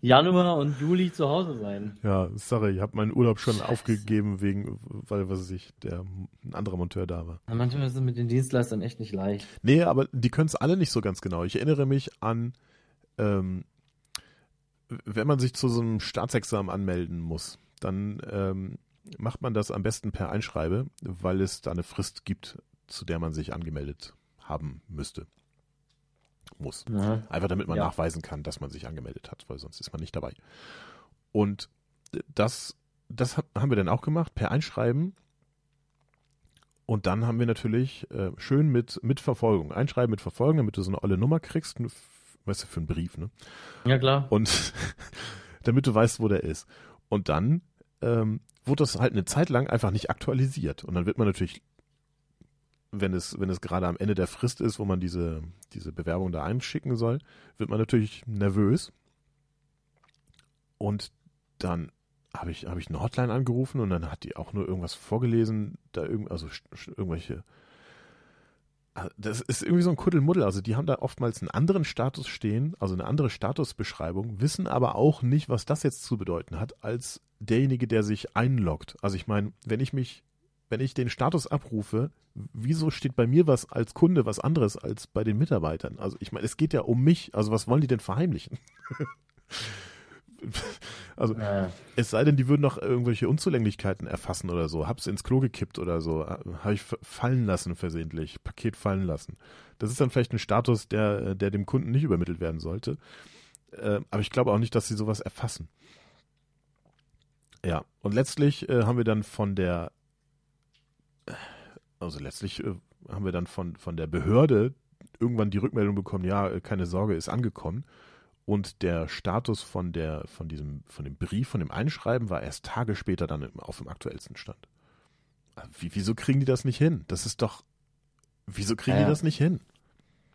Januar und Juli zu Hause sein? Ja, sorry, ich habe meinen Urlaub schon aufgegeben, wegen, weil, was weiß ich, der, ein anderer Monteur da war. Ja, Manchmal ist es mit den Dienstleistern echt nicht leicht. Nee, aber die können es alle nicht so ganz genau. Ich erinnere mich an, ähm, wenn man sich zu so einem Staatsexamen anmelden muss, dann ähm, macht man das am besten per Einschreibe, weil es da eine Frist gibt, zu der man sich angemeldet haben müsste. Muss. Ja. Einfach damit man Ja. nachweisen kann, dass man sich angemeldet hat, weil sonst ist man nicht dabei. Und das, das hat, haben wir dann auch gemacht, per Einschreiben. Und dann haben wir natürlich äh, schön mit, mit Verfolgung, Einschreiben mit Verfolgung, damit du so eine olle Nummer kriegst, ne, f- weißt du, für einen Brief, ne? ja, klar. Und damit du weißt, wo der ist. Und dann ähm, wurde das halt eine Zeit lang einfach nicht aktualisiert. Und dann wird man natürlich, wenn es, wenn es gerade am Ende der Frist ist, wo man diese, diese Bewerbung da einschicken soll, wird man natürlich nervös. Und dann habe ich, habe ich eine Hotline angerufen und dann hat die auch nur irgendwas vorgelesen, da irgend, also irgendwelche. Ah, Das ist irgendwie so ein Kuddelmuddel. Also die haben da oftmals einen anderen Status stehen, also eine andere Statusbeschreibung, wissen aber auch nicht, was das jetzt zu bedeuten hat, als derjenige, der sich einloggt. Also ich meine, wenn ich mich, wenn ich den Status abrufe, wieso steht bei mir was als Kunde was anderes als bei den Mitarbeitern? Also ich meine, es geht ja um mich. Also was wollen die denn verheimlichen? also Ja. es sei denn, die würden noch irgendwelche Unzulänglichkeiten erfassen oder so. Hab's ins Klo gekippt oder so. Habe ich fallen lassen versehentlich. Paket fallen lassen. Das ist dann vielleicht ein Status, der, der dem Kunden nicht übermittelt werden sollte. Äh, aber ich glaube auch nicht, dass sie sowas erfassen. Ja, und letztlich äh, haben wir dann von der, also letztlich äh, haben wir dann von, von der Behörde irgendwann die Rückmeldung bekommen, ja, äh, keine Sorge, ist angekommen. Und der Status von der, von diesem, von dem Brief, von dem Einschreiben war erst Tage später dann auf dem aktuellsten Stand. Wie, wieso kriegen die das nicht hin? Das ist doch, wieso kriegen Ja, die das nicht hin?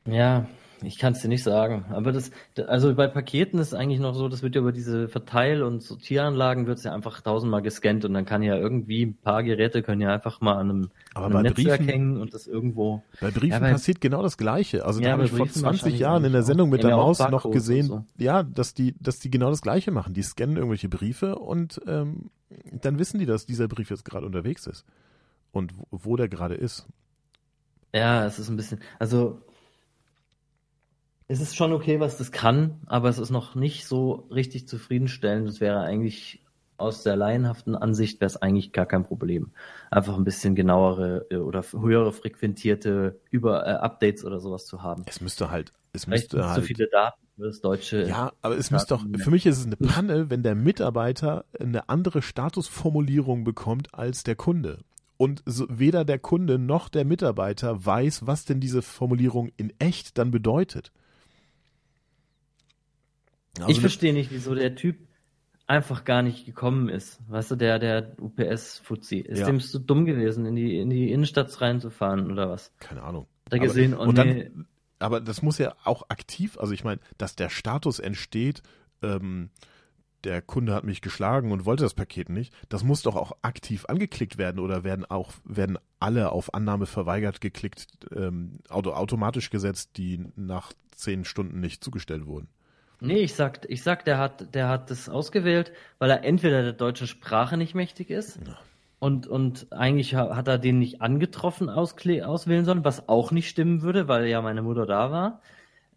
Ja, ich kann es dir nicht sagen. Aber das, also bei Paketen ist es eigentlich noch so, das wird ja über diese Verteil- und Sortieranlagen wird es ja einfach tausendmal gescannt und dann kann ja irgendwie ein paar Geräte können ja einfach mal an einem, Aber an einem Netzwerk Briefen, hängen und das irgendwo. bei Briefen Ja, bei- passiert genau das Gleiche. Also da Ja, habe bei ich vor Briefen 20 wahrscheinlich Jahren in der Sendung mit der Maus noch gesehen, so. ja, dass die, dass die genau das Gleiche machen. Die scannen irgendwelche Briefe und ähm, dann wissen die, dass dieser Brief jetzt gerade unterwegs ist und wo, wo der gerade ist. Ja, es ist ein bisschen, also es ist schon okay, was das kann, aber es ist noch nicht so richtig zufriedenstellend. Es wäre eigentlich aus der laienhaften Ansicht wäre es eigentlich gar kein Problem. Einfach ein bisschen genauere äh, oder höhere frequentierte über äh, Updates oder sowas zu haben. Es müsste halt, es Vielleicht müsste halt viele Daten für das deutsche. Ja, aber es müsste doch, für mich ist es eine Panne, wenn der Mitarbeiter eine andere Statusformulierung bekommt als der Kunde. Und so, weder der Kunde noch der Mitarbeiter weiß, was denn diese Formulierung in echt dann bedeutet. Also ich verstehe nicht, wieso der Typ einfach gar nicht gekommen ist. Weißt du, der, der UPS-Fuzzi. Ist Ja. dem so dumm gewesen, in die, in die Innenstadt reinzufahren oder was? keine Ahnung. Hat er Aber- gesehen, oh und nee, dann, aber das muss ja auch aktiv, also ich meine, dass der Status entsteht, ähm, der Kunde hat mich geschlagen und wollte das Paket nicht, das muss doch auch aktiv angeklickt werden oder werden auch, werden alle auf Annahme verweigert geklickt, ähm, auto, automatisch gesetzt, die nach zehn Stunden nicht zugestellt wurden. Nee, ich sag, ich sag, der hat, der hat das ausgewählt, weil er entweder der deutschen Sprache nicht mächtig ist Ja. und, und eigentlich ha- hat er den nicht angetroffen auskle auswählen sollen, was auch nicht stimmen würde, weil ja meine Mutter da war.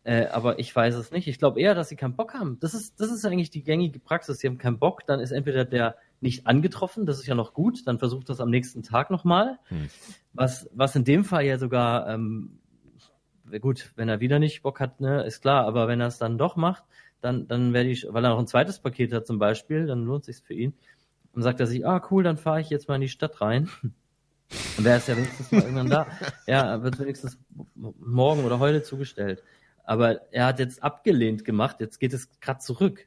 Äh, aber ich weiß es nicht. Ich glaube eher, dass sie keinen Bock haben. Das ist, das ist eigentlich die gängige Praxis. Sie haben keinen Bock, dann ist entweder der nicht angetroffen, das ist ja noch gut, dann versucht das am nächsten Tag nochmal. Hm. Was, was in dem Fall ja sogar, ähm, gut, wenn er wieder nicht Bock hat, ne, ist klar, aber wenn er es dann doch macht, dann, dann werde ich, weil er noch ein zweites Paket hat zum Beispiel, dann lohnt sich's für ihn. Und sagt er sich, ah cool, dann fahre ich jetzt mal in die Stadt rein. Dann wäre es ja wenigstens mal irgendwann da. Ja, wird wenigstens morgen oder heute zugestellt. Aber er hat jetzt abgelehnt gemacht, jetzt geht es gerade zurück.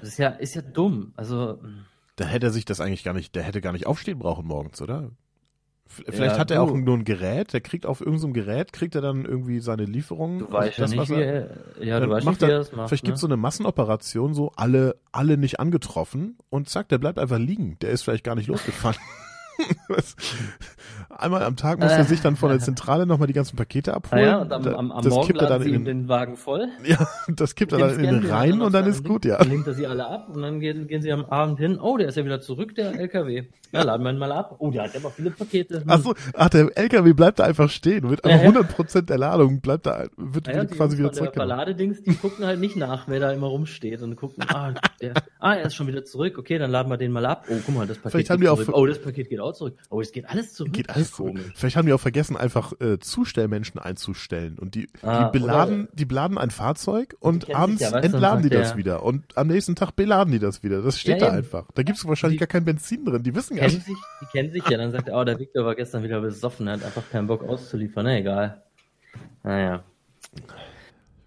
Das ist ja, ist ja dumm. Also, Da hätte er sich das eigentlich gar nicht, der hätte gar nicht aufstehen brauchen morgens, oder? Vielleicht Ja, hat er auch du. nur ein Gerät, der kriegt auf irgendeinem Gerät, kriegt er dann irgendwie seine Lieferungen. du weißt ja das, nicht, was wie er- ja, du weißt nicht, wie er das macht. Vielleicht ne? gibt es so eine Massenoperation, so alle, alle nicht angetroffen und zack, der bleibt einfach liegen. Der ist vielleicht gar nicht losgefahren. Einmal am Tag muss er Äh. sich dann von der Zentrale nochmal die ganzen Pakete Ah abholen. ja, und am, am, am das Morgen kippt er dann sie in den, Wagen voll. ja, das kippt er dann in den sie Rhein und dann ist gut, ja. Dann linkt er sie alle ab und dann gehen, gehen sie am Abend hin. Oh, der ist ja wieder zurück, der LKW. Ja, laden wir ihn mal ab. Oh, der hat aber viele Pakete. Hm. Achso, ach, der LKW bleibt da einfach stehen, wird Ja, einfach ja. 100% der Ladung, bleibt da, wird die quasi wieder der zurückgenommen. Balladedings, die gucken halt nicht nach, wer da immer rumsteht und gucken, ah, der, ah, er ist schon wieder zurück. Okay, dann laden wir den mal ab. Oh, guck mal, das Paket Vielleicht haben geht die auch zurück. Oh, das Paket geht auch zurück. Oh, es geht alles zurück. Geht alles Komisch. Vielleicht haben die auch vergessen, einfach äh, Zustellmenschen einzustellen. Und die, Ah, die beladen, oder- die beladen ein Fahrzeug und abends ja, entladen die das sagt wieder. Und am nächsten Tag beladen die das wieder. Das steht Ja, da einfach. Da gibt's wahrscheinlich Die- gar kein Benzin drin. Die wissen gar kennen nicht. sich, die kennen sich ja. Dann sagt er, oh, der Victor war gestern wieder besoffen, er hat einfach keinen Bock auszuliefern. Na, egal. Naja.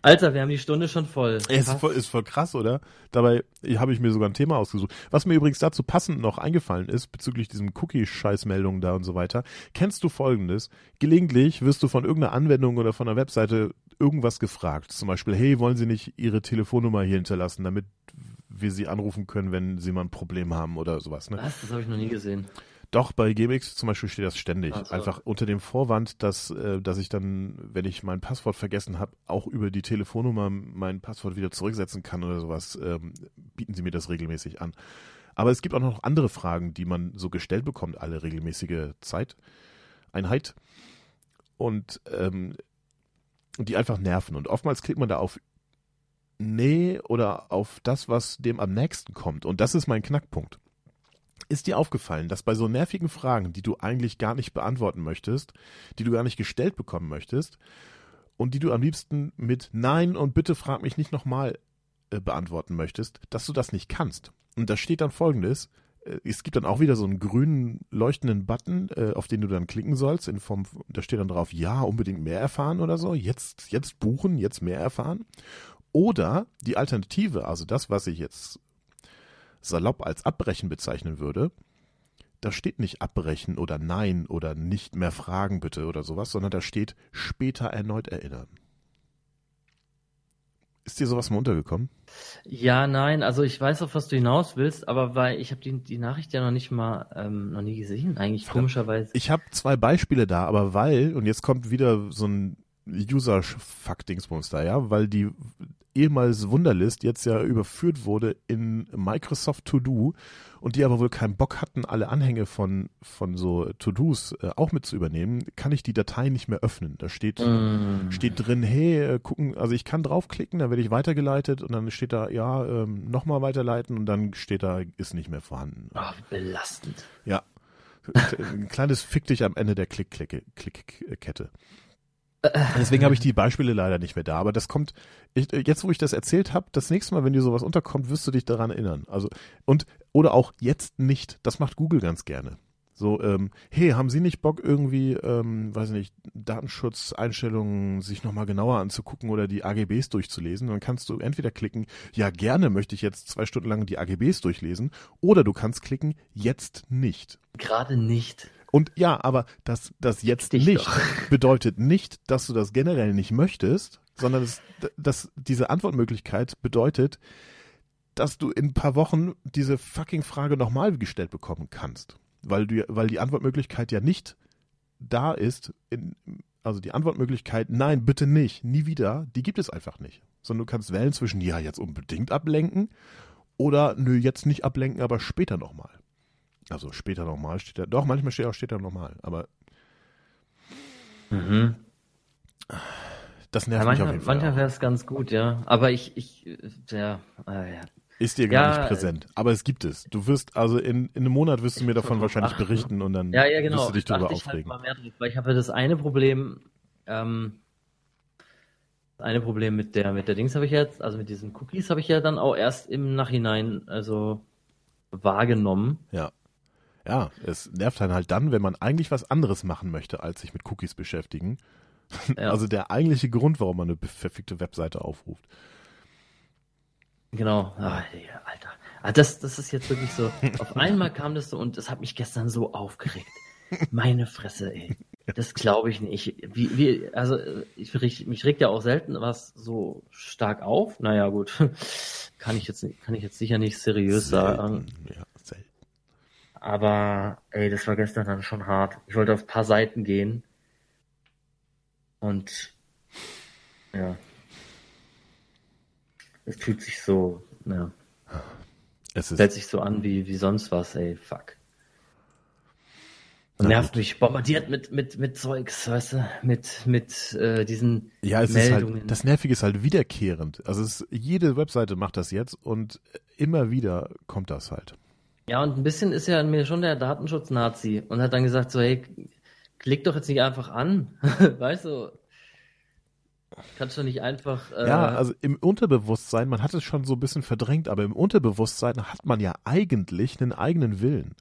Alter, wir haben die Stunde schon voll. Ist voll, ist voll krass, oder? Dabei habe ich mir sogar ein Thema ausgesucht. Was mir übrigens dazu passend noch eingefallen ist, bezüglich diesem Cookie-Scheißmeldungen da und so weiter. Kennst du folgendes? Gelegentlich wirst du von irgendeiner Anwendung oder von einer Webseite irgendwas gefragt. Zum Beispiel, hey, wollen Sie nicht Ihre Telefonnummer hier hinterlassen, damit wir Sie anrufen können, wenn Sie mal ein Problem haben oder sowas. Ne? Was? Das habe ich noch nie gesehen. Doch, bei GMX zum Beispiel steht das ständig. So. Einfach unter dem Vorwand, dass, äh, dass ich dann, wenn ich mein Passwort vergessen habe, auch über die Telefonnummer mein Passwort wieder zurücksetzen kann oder sowas, ähm, bieten sie mir das regelmäßig an. Aber es gibt auch noch andere Fragen, die man so gestellt bekommt, alle regelmäßige Zeiteinheit. Und ähm, die einfach nerven. Und oftmals klickt man da auf nee oder auf das, was dem am nächsten kommt. Und das ist mein Knackpunkt. Ist dir aufgefallen, dass bei so nervigen Fragen, die du eigentlich gar nicht beantworten möchtest, die du gar nicht gestellt bekommen möchtest und die du am liebsten mit Nein und bitte frag mich nicht nochmal äh, beantworten möchtest, dass du das nicht kannst? Und da steht dann folgendes, äh, es gibt dann auch wieder so einen grünen leuchtenden Button, äh, auf den du dann klicken sollst. In Form, da steht dann drauf, ja, unbedingt mehr erfahren oder so. Jetzt, jetzt buchen, jetzt mehr erfahren. Oder die Alternative, also das, was ich jetzt salopp als Abbrechen bezeichnen würde, da steht nicht abbrechen oder nein oder nicht mehr fragen bitte oder sowas, sondern da steht später erneut erinnern. Ist dir sowas mal untergekommen? Ja, nein, also ich weiß, auf was du hinaus willst, aber weil ich habe die, die Nachricht ja noch nicht mal ähm, noch nie gesehen, eigentlich komischerweise. Ich habe zwei Beispiele da, aber weil, und jetzt kommt wieder so ein User-Fuck-Dingsbums da, ja, weil die ehemals Wunderlist jetzt ja überführt wurde in Microsoft To Do und die aber wohl keinen Bock hatten, alle Anhänge von, von so To-Dos äh, auch mit zu übernehmen, kann ich die Datei nicht mehr öffnen. Da steht, mm. steht drin, hey, äh, gucken, also ich kann draufklicken, dann werde ich weitergeleitet und dann steht da, ja, ähm, nochmal weiterleiten und dann steht da, ist nicht mehr vorhanden. Oh, belastend. Ja. Ein kleines Fick dich am Ende der Klick-Kette. Klick, Klick, Deswegen habe ich die Beispiele leider nicht mehr da. Aber das kommt, ich, jetzt wo ich das erzählt habe, das nächste Mal, wenn dir sowas unterkommt, wirst du dich daran erinnern. Also, und, oder auch jetzt nicht. Das macht Google ganz gerne. So, ähm, hey, haben Sie nicht Bock irgendwie, ähm, weiß nicht, Datenschutzeinstellungen sich nochmal genauer anzugucken oder die AGBs durchzulesen? Dann kannst du entweder klicken, ja gerne möchte ich jetzt zwei Stunden lang die AGBs durchlesen, oder du kannst klicken, jetzt nicht. Gerade nicht. Und ja, aber das, das jetzt Dich nicht doch. bedeutet nicht, dass du das generell nicht möchtest, sondern das, das, diese Antwortmöglichkeit bedeutet, dass du in ein paar Wochen diese fucking Frage nochmal gestellt bekommen kannst. Weil du, weil die Antwortmöglichkeit ja nicht da ist, in, also die Antwortmöglichkeit, nein, bitte nicht, nie wieder, die gibt es einfach nicht. Sondern du kannst wählen zwischen, ja, jetzt unbedingt ablenken oder, nö, jetzt nicht ablenken, aber später nochmal. Also später nochmal steht er. Doch, manchmal steht auch steht er nochmal, aber. Mhm. Das nervt ja, manchmal, mich auf jeden Fall. Manchmal wäre es ganz gut, ja. Aber ich, ich, ja, äh, ja. Ist dir gar ja, nicht präsent. Aber es gibt es. Du wirst, also in, in einem Monat wirst du mir davon wahrscheinlich achten. berichten und dann ja, ja, genau. wirst du dich darüber aufregen. Halt drauf, weil ich habe das eine Problem, ähm, das eine Problem mit der, mit der Dings habe ich jetzt, also mit diesen Cookies habe ich ja dann auch erst im Nachhinein, also wahrgenommen. Ja. Ja, es nervt einen halt dann, wenn man eigentlich was anderes machen möchte, als sich mit Cookies beschäftigen. Ja. Also der eigentliche Grund, warum man eine verfickte Webseite aufruft. Genau. Ah, Alter. Ah, das, das ist jetzt wirklich so. Auf einmal kam das so und das hat mich gestern so aufgeregt. Meine Fresse, ey. Das glaube ich nicht. Wie, wie, also ich, mich regt ja auch selten was so stark auf. Naja, gut. Kann ich jetzt, kann ich jetzt sicher nicht seriös selten. sagen. Ja. Aber ey, das war gestern dann schon hart. Ich wollte auf ein paar Seiten gehen. Und ja. Es fühlt sich so, ja. Es ist, Stellt sich so an wie, wie sonst was, ey, fuck. Und nervt mich, bombardiert mit, mit, mit Zeugs, weißt du, mit, mit äh, diesen ja, es Meldungen. Ist halt, das Nervige ist halt wiederkehrend. Also es, jede Webseite macht das jetzt und immer wieder kommt das halt. Ja, und ein bisschen ist ja mir schon der Datenschutz-Nazi und hat dann gesagt so, hey, klick doch jetzt nicht einfach an. weißt du, kannst du nicht einfach. Äh ja, also im Unterbewusstsein, man hat es schon so ein bisschen verdrängt, aber im Unterbewusstsein hat man ja eigentlich einen eigenen Willen.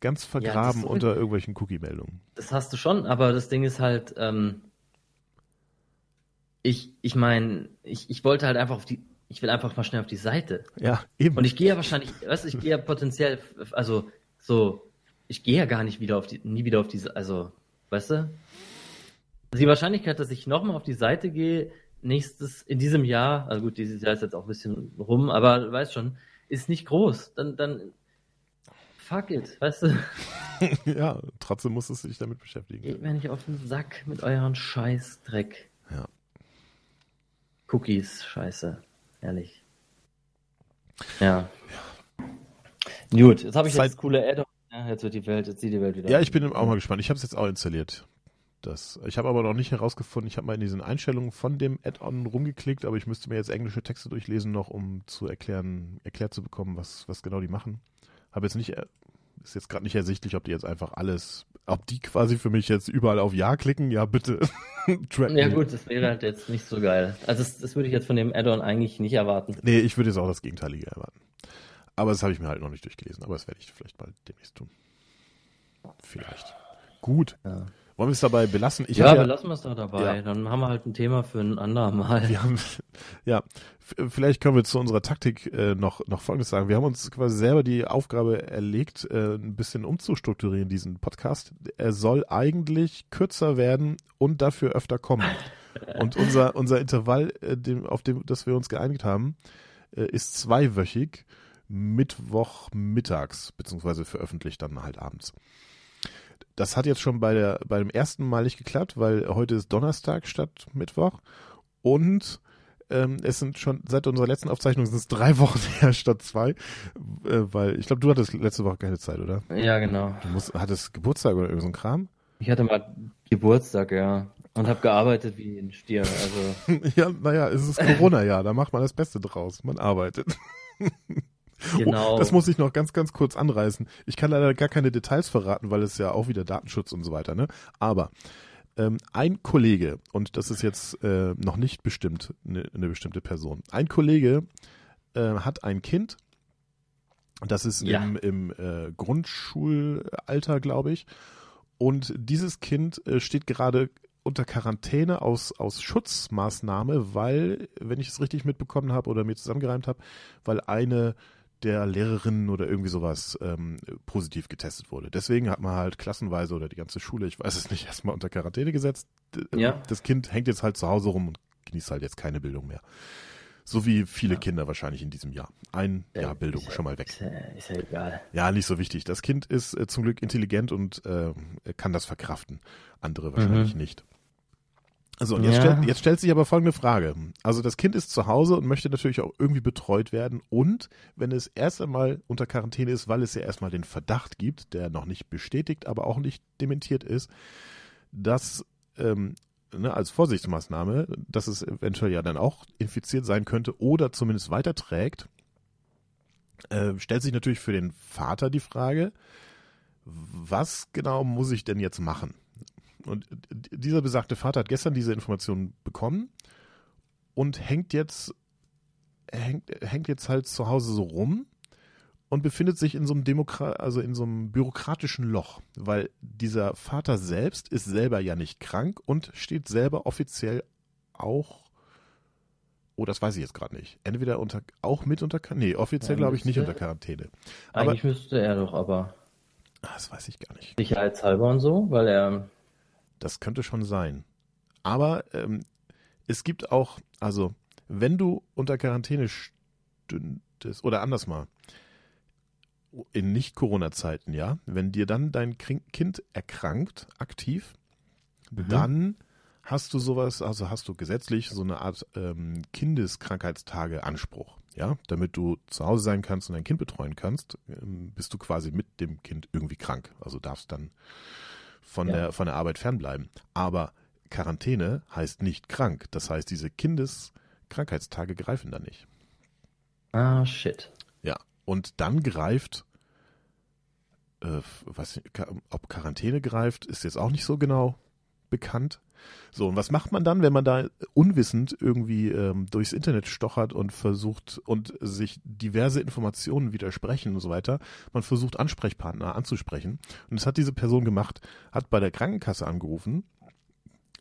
Ganz vergraben ja, unter irgendwelchen Cookie-Meldungen. Das hast du schon, aber das Ding ist halt, ähm, ich, ich meine, ich, ich wollte halt einfach auf die, ich will einfach mal schnell auf die Seite. Ja, eben. Und ich gehe ja wahrscheinlich, weißt du, ich gehe ja potenziell, also so, ich gehe ja gar nicht wieder auf die, nie wieder auf diese, also, weißt du? Die Wahrscheinlichkeit, dass ich nochmal auf die Seite gehe, nächstes, in diesem Jahr, also gut, dieses Jahr ist jetzt auch ein bisschen rum, aber du weißt schon, ist nicht groß. Dann, dann, fuck it, weißt du? ja, trotzdem muss es sich damit beschäftigen. Geht mir nicht auf den Sack mit euren Scheißdreck. Ja. Cookies, scheiße. Ehrlich. Ja. ja. Gut, jetzt habe ich Seit jetzt coole Add-on. Ja, jetzt wird die Welt, jetzt sieht die Welt wieder. Ja, ich bin auch mal gespannt. Ich habe es jetzt auch installiert. Das, ich habe aber noch nicht herausgefunden, ich habe mal in diesen Einstellungen von dem Add-on rumgeklickt, aber ich müsste mir jetzt englische Texte durchlesen noch, um zu erklären, erklärt zu bekommen, was, was genau die machen. Habe jetzt nicht, äh, ist jetzt gerade nicht ersichtlich, ob die jetzt einfach alles, ob die quasi für mich jetzt überall auf Ja klicken, ja bitte. ja gut, das wäre halt jetzt nicht so geil. Also das, das würde ich jetzt von dem Add-on eigentlich nicht erwarten. Nee, ich würde jetzt auch das Gegenteilige erwarten. Aber das habe ich mir halt noch nicht durchgelesen, aber das werde ich vielleicht mal demnächst tun. Vielleicht. Gut. Ja. Wollen wir es dabei belassen? Ich ja, belassen wir es doch dabei. Ja. Dann haben wir halt ein Thema für ein andermal. Wir haben, ja, vielleicht können wir zu unserer Taktik äh, noch, noch Folgendes sagen. Wir haben uns quasi selber die Aufgabe erlegt, äh, ein bisschen umzustrukturieren, diesen Podcast. Er soll eigentlich kürzer werden und dafür öfter kommen. und unser, unser Intervall, äh, dem, auf dem, das wir uns geeinigt haben, äh, ist zweiwöchig, Mittwoch mittags, beziehungsweise veröffentlicht dann halt abends. Das hat jetzt schon bei, der, bei dem ersten Mal nicht geklappt, weil heute ist Donnerstag statt Mittwoch. Und ähm, es sind schon seit unserer letzten Aufzeichnung sind es drei Wochen her statt zwei, äh, weil ich glaube, du hattest letzte Woche keine Zeit, oder? Ja, genau. Du musst, hattest Geburtstag oder irgend so ein Kram? Ich hatte mal Geburtstag, ja. Und habe gearbeitet wie ein Stier. Also. ja, naja, es ist Corona-Jahr, da macht man das Beste draus. Man arbeitet. Genau. Oh, das muss ich noch ganz, ganz kurz anreißen. Ich kann leider gar keine Details verraten, weil es ja auch wieder Datenschutz und so weiter, ne? Aber ähm, ein Kollege, und das ist jetzt äh, noch nicht bestimmt eine, eine bestimmte Person, ein Kollege äh, hat ein Kind, das ist ja. im, im äh, Grundschulalter, glaube ich. Und dieses Kind äh, steht gerade unter Quarantäne aus, aus Schutzmaßnahme, weil, wenn ich es richtig mitbekommen habe oder mir zusammengereimt habe, weil eine der Lehrerinnen oder irgendwie sowas ähm, positiv getestet wurde. Deswegen hat man halt klassenweise oder die ganze Schule, ich weiß es nicht, erstmal unter Quarantäne gesetzt. Ja. Das Kind hängt jetzt halt zu Hause rum und genießt halt jetzt keine Bildung mehr. So wie viele ja. Kinder wahrscheinlich in diesem Jahr. Ein ja, Jahr Bildung schon mal weg. Ist ja, ist ja egal. Ja, nicht so wichtig. Das Kind ist äh, zum Glück intelligent und äh, kann das verkraften. Andere wahrscheinlich mhm. nicht. Also und jetzt, ja. stellt, jetzt stellt sich aber folgende Frage. Also das Kind ist zu Hause und möchte natürlich auch irgendwie betreut werden. Und wenn es erst einmal unter Quarantäne ist, weil es ja erstmal den Verdacht gibt, der noch nicht bestätigt, aber auch nicht dementiert ist, dass ähm, ne, als Vorsichtsmaßnahme, dass es eventuell ja dann auch infiziert sein könnte oder zumindest weiterträgt, äh, stellt sich natürlich für den Vater die Frage, was genau muss ich denn jetzt machen? Und dieser besagte Vater hat gestern diese Information bekommen und hängt jetzt, hängt, hängt jetzt halt zu Hause so rum und befindet sich in so einem Demokra also in so einem bürokratischen Loch, weil dieser Vater selbst ist selber ja nicht krank und steht selber offiziell auch Oh, das weiß ich jetzt gerade nicht. Entweder unter auch mit unter Nee, offiziell glaube ich nicht unter Quarantäne. Eigentlich aber, müsste er doch, aber. Ah, das weiß ich gar nicht. Sicherheitshalber und so, weil er das könnte schon sein. Aber ähm, es gibt auch, also wenn du unter Quarantäne stündest, oder anders mal, in Nicht-Corona-Zeiten, ja, wenn dir dann dein Kind erkrankt, aktiv, mhm. dann hast du sowas, also hast du gesetzlich so eine Art ähm, Kindeskrankheitstage-Anspruch, ja, damit du zu Hause sein kannst und dein Kind betreuen kannst, ähm, bist du quasi mit dem Kind irgendwie krank. Also darfst dann von, ja. der, von der Arbeit fernbleiben. Aber Quarantäne heißt nicht krank. Das heißt, diese Kindeskrankheitstage greifen da nicht. Ah, shit. Ja, und dann greift, äh, was, ob Quarantäne greift, ist jetzt auch nicht so genau bekannt. So, und was macht man dann, wenn man da unwissend irgendwie ähm, durchs Internet stochert und versucht und sich diverse Informationen widersprechen und so weiter? Man versucht Ansprechpartner anzusprechen. Und das hat diese Person gemacht, hat bei der Krankenkasse angerufen.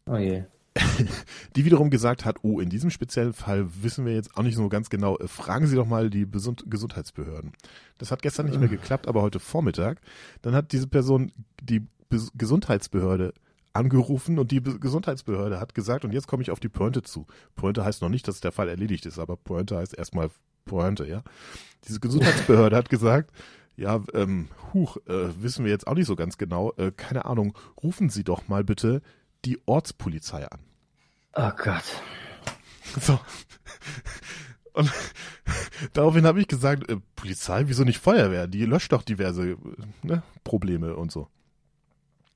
Oh je. die wiederum gesagt hat, oh, in diesem speziellen Fall wissen wir jetzt auch nicht so ganz genau, äh, fragen Sie doch mal die Besund Gesundheitsbehörden. Das hat gestern nicht mehr geklappt, aber heute Vormittag. Dann hat diese Person die Bes Gesundheitsbehörde angerufen und die Gesundheitsbehörde hat gesagt, und jetzt komme ich auf die Pointe zu. Pointe heißt noch nicht, dass der Fall erledigt ist, aber Pointe heißt erstmal Pointe, ja. Diese Gesundheitsbehörde hat gesagt, ja, ähm, huch, äh, wissen wir jetzt auch nicht so ganz genau, äh, keine Ahnung, rufen Sie doch mal bitte die Ortspolizei an. Oh Gott. So. Und daraufhin habe ich gesagt, äh, Polizei, wieso nicht Feuerwehr? Die löscht doch diverse ne, Probleme und so.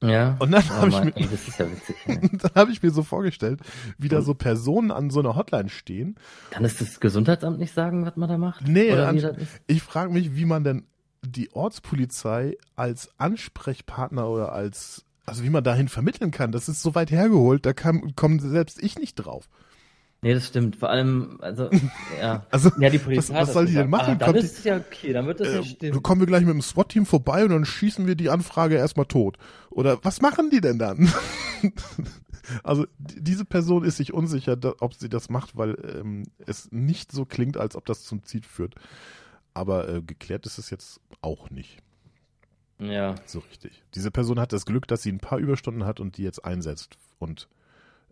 Ja. Und dann Oh habe ich, mir- ey, ja witzig. dann hab ich mir so vorgestellt, wie da so Personen an so einer Hotline stehen. Kann es das Gesundheitsamt nicht sagen, was man da macht? Nee, an-? Ich frage mich, wie man denn die Ortspolizei als Ansprechpartner oder als, also wie man dahin vermitteln kann. Das ist so weit hergeholt, da kam, komme selbst ich nicht drauf. Nee, das stimmt. Vor allem, also, ja. Also, Ja, die Polizei. was, was soll die denn machen? Ah, dann Kommt ist es ja okay, dann wird das äh, stimmen. kommen wir gleich mit dem SWAT-Team vorbei und dann schießen wir die Anfrage erstmal tot. Oder was machen die denn dann? also die- diese Person ist sich unsicher, da, ob sie das macht, weil ähm, es nicht so klingt, als ob das zum Ziel führt. Aber äh, geklärt ist es jetzt auch nicht Ja. so richtig. Diese Person hat das Glück, dass sie ein paar Überstunden hat und die jetzt einsetzt und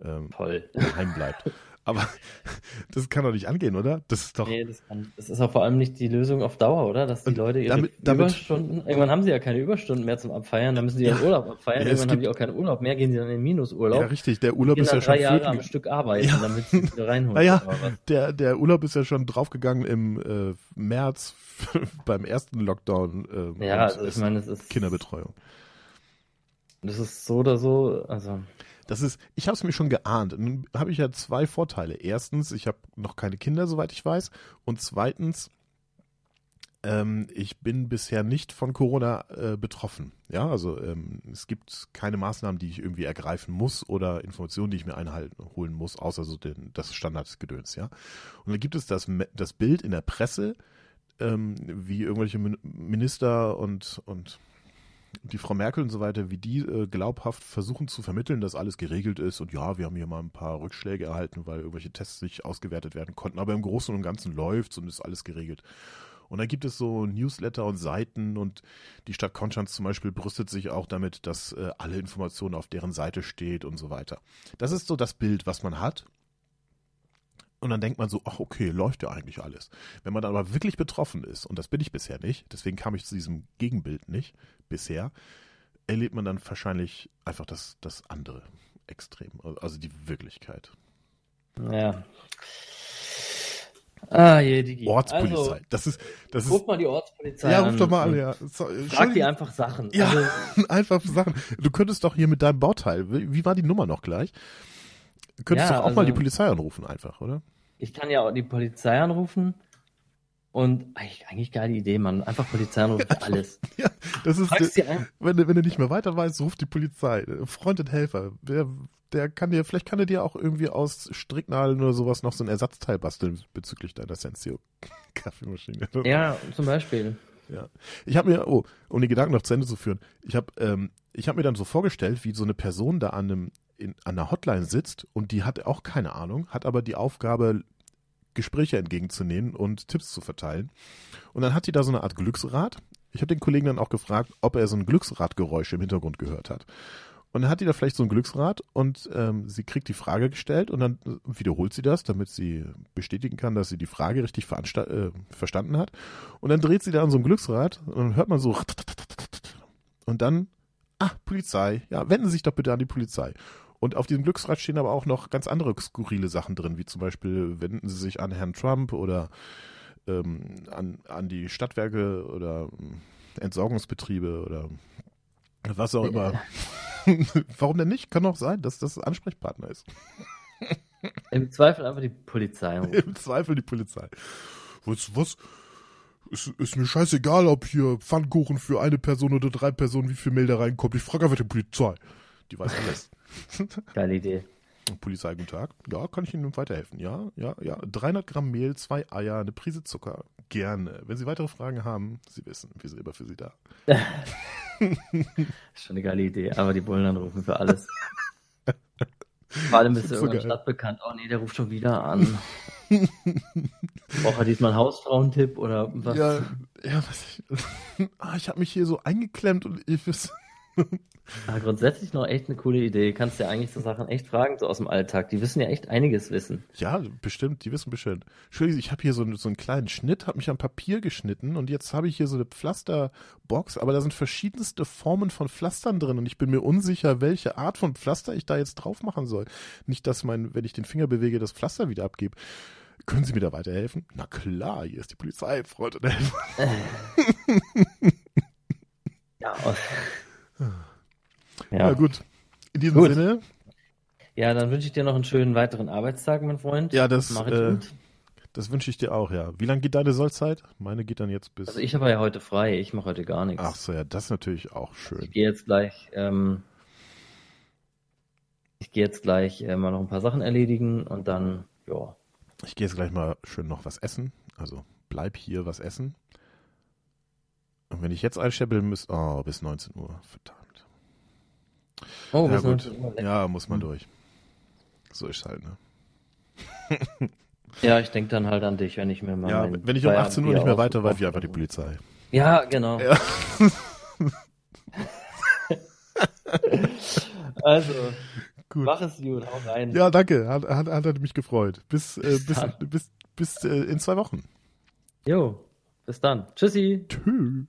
ähm, Toll. bleibt. Aber das kann doch nicht angehen, oder? Das ist doch. Nee, das, kann, das ist auch vor allem nicht die Lösung auf Dauer, oder? Dass die Und Leute ihre damit- damit- Überstunden, irgendwann haben sie ja keine Überstunden mehr zum Abfeiern, dann müssen sie ihren Ja. Urlaub abfeiern, Ja, irgendwann haben die auch keinen Urlaub mehr, gehen sie dann in den Minusurlaub. Ja, richtig. Der Urlaub ist ja schon drei Jahre am Stück arbeiten, Ja. damit sie wieder reinholen. Naja, der, der Urlaub ist ja schon draufgegangen im äh, März beim ersten Lockdown. Äh, Ja, also ich meine, es ist. Kinderbetreuung. Das ist so oder so, also. Das ist, ich habe es mir schon geahnt. Nun habe ich ja zwei Vorteile. Erstens, ich habe noch keine Kinder, soweit ich weiß. Und zweitens, ähm, ich bin bisher nicht von Corona äh, betroffen. Ja, also ähm, es gibt keine Maßnahmen, die ich irgendwie ergreifen muss oder Informationen, die ich mir einholen muss, außer so den, das Standardgedöns. Ja, und dann gibt es das, das Bild in der Presse, ähm, wie irgendwelche Min- Minister und und die Frau Merkel und so weiter, wie die äh, glaubhaft versuchen zu vermitteln, dass alles geregelt ist und ja, wir haben hier mal ein paar Rückschläge erhalten, weil irgendwelche Tests nicht ausgewertet werden konnten, aber im Großen und Ganzen läuft's und ist alles geregelt. Und dann gibt es so Newsletter und Seiten und die Stadt Konstanz zum Beispiel brüstet sich auch damit, dass äh, alle Informationen auf deren Seite steht und so weiter. Das ist so das Bild, was man hat. Und dann denkt man so, ach okay, läuft ja eigentlich alles. Wenn man dann aber wirklich betroffen ist, und das bin ich bisher nicht, deswegen kam ich zu diesem Gegenbild nicht bisher, erlebt man dann wahrscheinlich einfach das, das andere Extrem, also die Wirklichkeit. Ja. Ah, je, Digi. Ortspolizei, Also, das ist, das ist, ruf mal die Ortspolizei ja, an. ruf doch mal an, ja. So, Frag die einfach Sachen. Ja, Also, einfach Sachen. Du könntest doch hier mit deinem Bauteil, wie war die Nummer noch gleich? Du könntest Ja, doch auch mal also- die Polizei anrufen einfach, oder? ich kann ja auch die Polizei anrufen. Und eigentlich, geile Idee, Mann. Einfach Polizei anrufen für alles. Ja, das ist, ein, wenn du, wenn du nicht mehr weiter weißt, ruf die Polizei. Freund und Helfer. Der, der kann dir, vielleicht kann er dir auch irgendwie aus Stricknadeln oder sowas noch so ein Ersatzteil basteln bezüglich deiner Sensio Kaffeemaschine. ja, zum Beispiel. Ja. Ich habe mir, oh, um die Gedanken noch zu Ende zu führen, ich habe ähm, ich hab mir dann so vorgestellt, wie so eine Person da an, einem, in, an einer Hotline sitzt und die hat auch keine Ahnung, hat aber die Aufgabe, Gespräche entgegenzunehmen und Tipps zu verteilen. Und dann hat die da so eine Art Glücksrad. Ich habe den Kollegen dann auch gefragt, ob er so ein Glücksradgeräusch im Hintergrund gehört hat. Und dann hat die da vielleicht so ein Glücksrad und ähm, sie kriegt die Frage gestellt und dann wiederholt sie das, damit sie bestätigen kann, dass sie die Frage richtig äh, verstanden hat. Und dann dreht sie da an so einem Glücksrad und dann hört man so und dann, ah, Polizei, ja, wenden Sie sich doch bitte an die Polizei. Und auf diesem Glücksrad stehen aber auch noch ganz andere skurrile Sachen drin, wie zum Beispiel wenden Sie sich an Herrn Trump oder ähm, an, an die Stadtwerke oder ähm, Entsorgungsbetriebe oder was auch immer. Warum denn nicht? Kann doch sein, dass das Ansprechpartner ist. Im Zweifel einfach die Polizei. Im Zweifel die Polizei. Was, was? Ist, ist mir scheißegal, ob hier Pfannkuchen für eine Person oder drei Personen, wie viel Mail da reinkommt. Ich frage einfach die Polizei. Die weiß alles. Geile Idee. Polizei, guten Tag. Ja, kann ich Ihnen weiterhelfen? Ja, ja, ja. 300 Gramm Mehl, zwei Eier, eine Prise Zucker. Gerne. Wenn Sie weitere Fragen haben, Sie wissen, wir sind immer für Sie da. Ist schon eine geile Idee, aber die Bullen anrufen für alles. Vor allem bist du So geil. stadtbekannt. Oh nee, der ruft schon wieder an. Braucht er diesmal einen Hausfrauentipp oder was? Ja, ja, was ich, ah, ich habe mich hier so eingeklemmt und ich weiß, Ah, grundsätzlich noch echt eine coole Idee. Kannst ja eigentlich so Sachen echt fragen, so aus dem Alltag. Die wissen ja echt einiges wissen. Ja, bestimmt, die wissen bestimmt. Entschuldigung, ich habe hier so, einen- so einen kleinen Schnitt, habe mich am Papier geschnitten und jetzt habe ich hier so eine Pflasterbox, aber da sind verschiedenste Formen von Pflastern drin und ich bin mir unsicher, welche Art von Pflaster ich da jetzt drauf machen soll. Nicht, dass mein, wenn ich den Finger bewege, das Pflaster wieder abgebe. Können Sie mir da weiterhelfen? Na klar, hier ist die Polizei, Freunde. Ja, Ja, Ja, gut. In diesem Gut. Sinne, ja dann wünsche ich dir noch einen schönen weiteren Arbeitstag, mein Freund. Ja, das, Mach ich äh, gut. das wünsche ich dir auch, ja. Wie lange geht deine Sollzeit? Meine geht dann jetzt bis. Also ich habe ja heute frei, ich mache heute gar nichts. Ach so, ja, das ist natürlich auch Ich schön. gehe jetzt gleich, ähm, ich gehe jetzt gleich äh, mal noch ein paar Sachen erledigen und dann, ja. Ich gehe jetzt gleich mal schön noch was essen. Also bleib hier was essen. Und wenn ich jetzt einscheppeln müsste, oh, bis 19 Uhr, verdammt. Oh, ja, gut. 19 Uhr. Ja, muss man Hm. durch. So ist halt, ne? Ja, ich denke dann halt an dich, wenn ich mir mal Ja, wenn ich um 18 Uhr nicht mehr weiter weiß, wie einfach die Polizei. Ja, genau. Ja. Also, Gut. mach es gut, hau rein. Ja, danke. Hat, hat, hat mich gefreut. Bis, äh, bis, bis, bis äh, in zwei Wochen. Jo, bis dann. Tschüssi. Tschüss.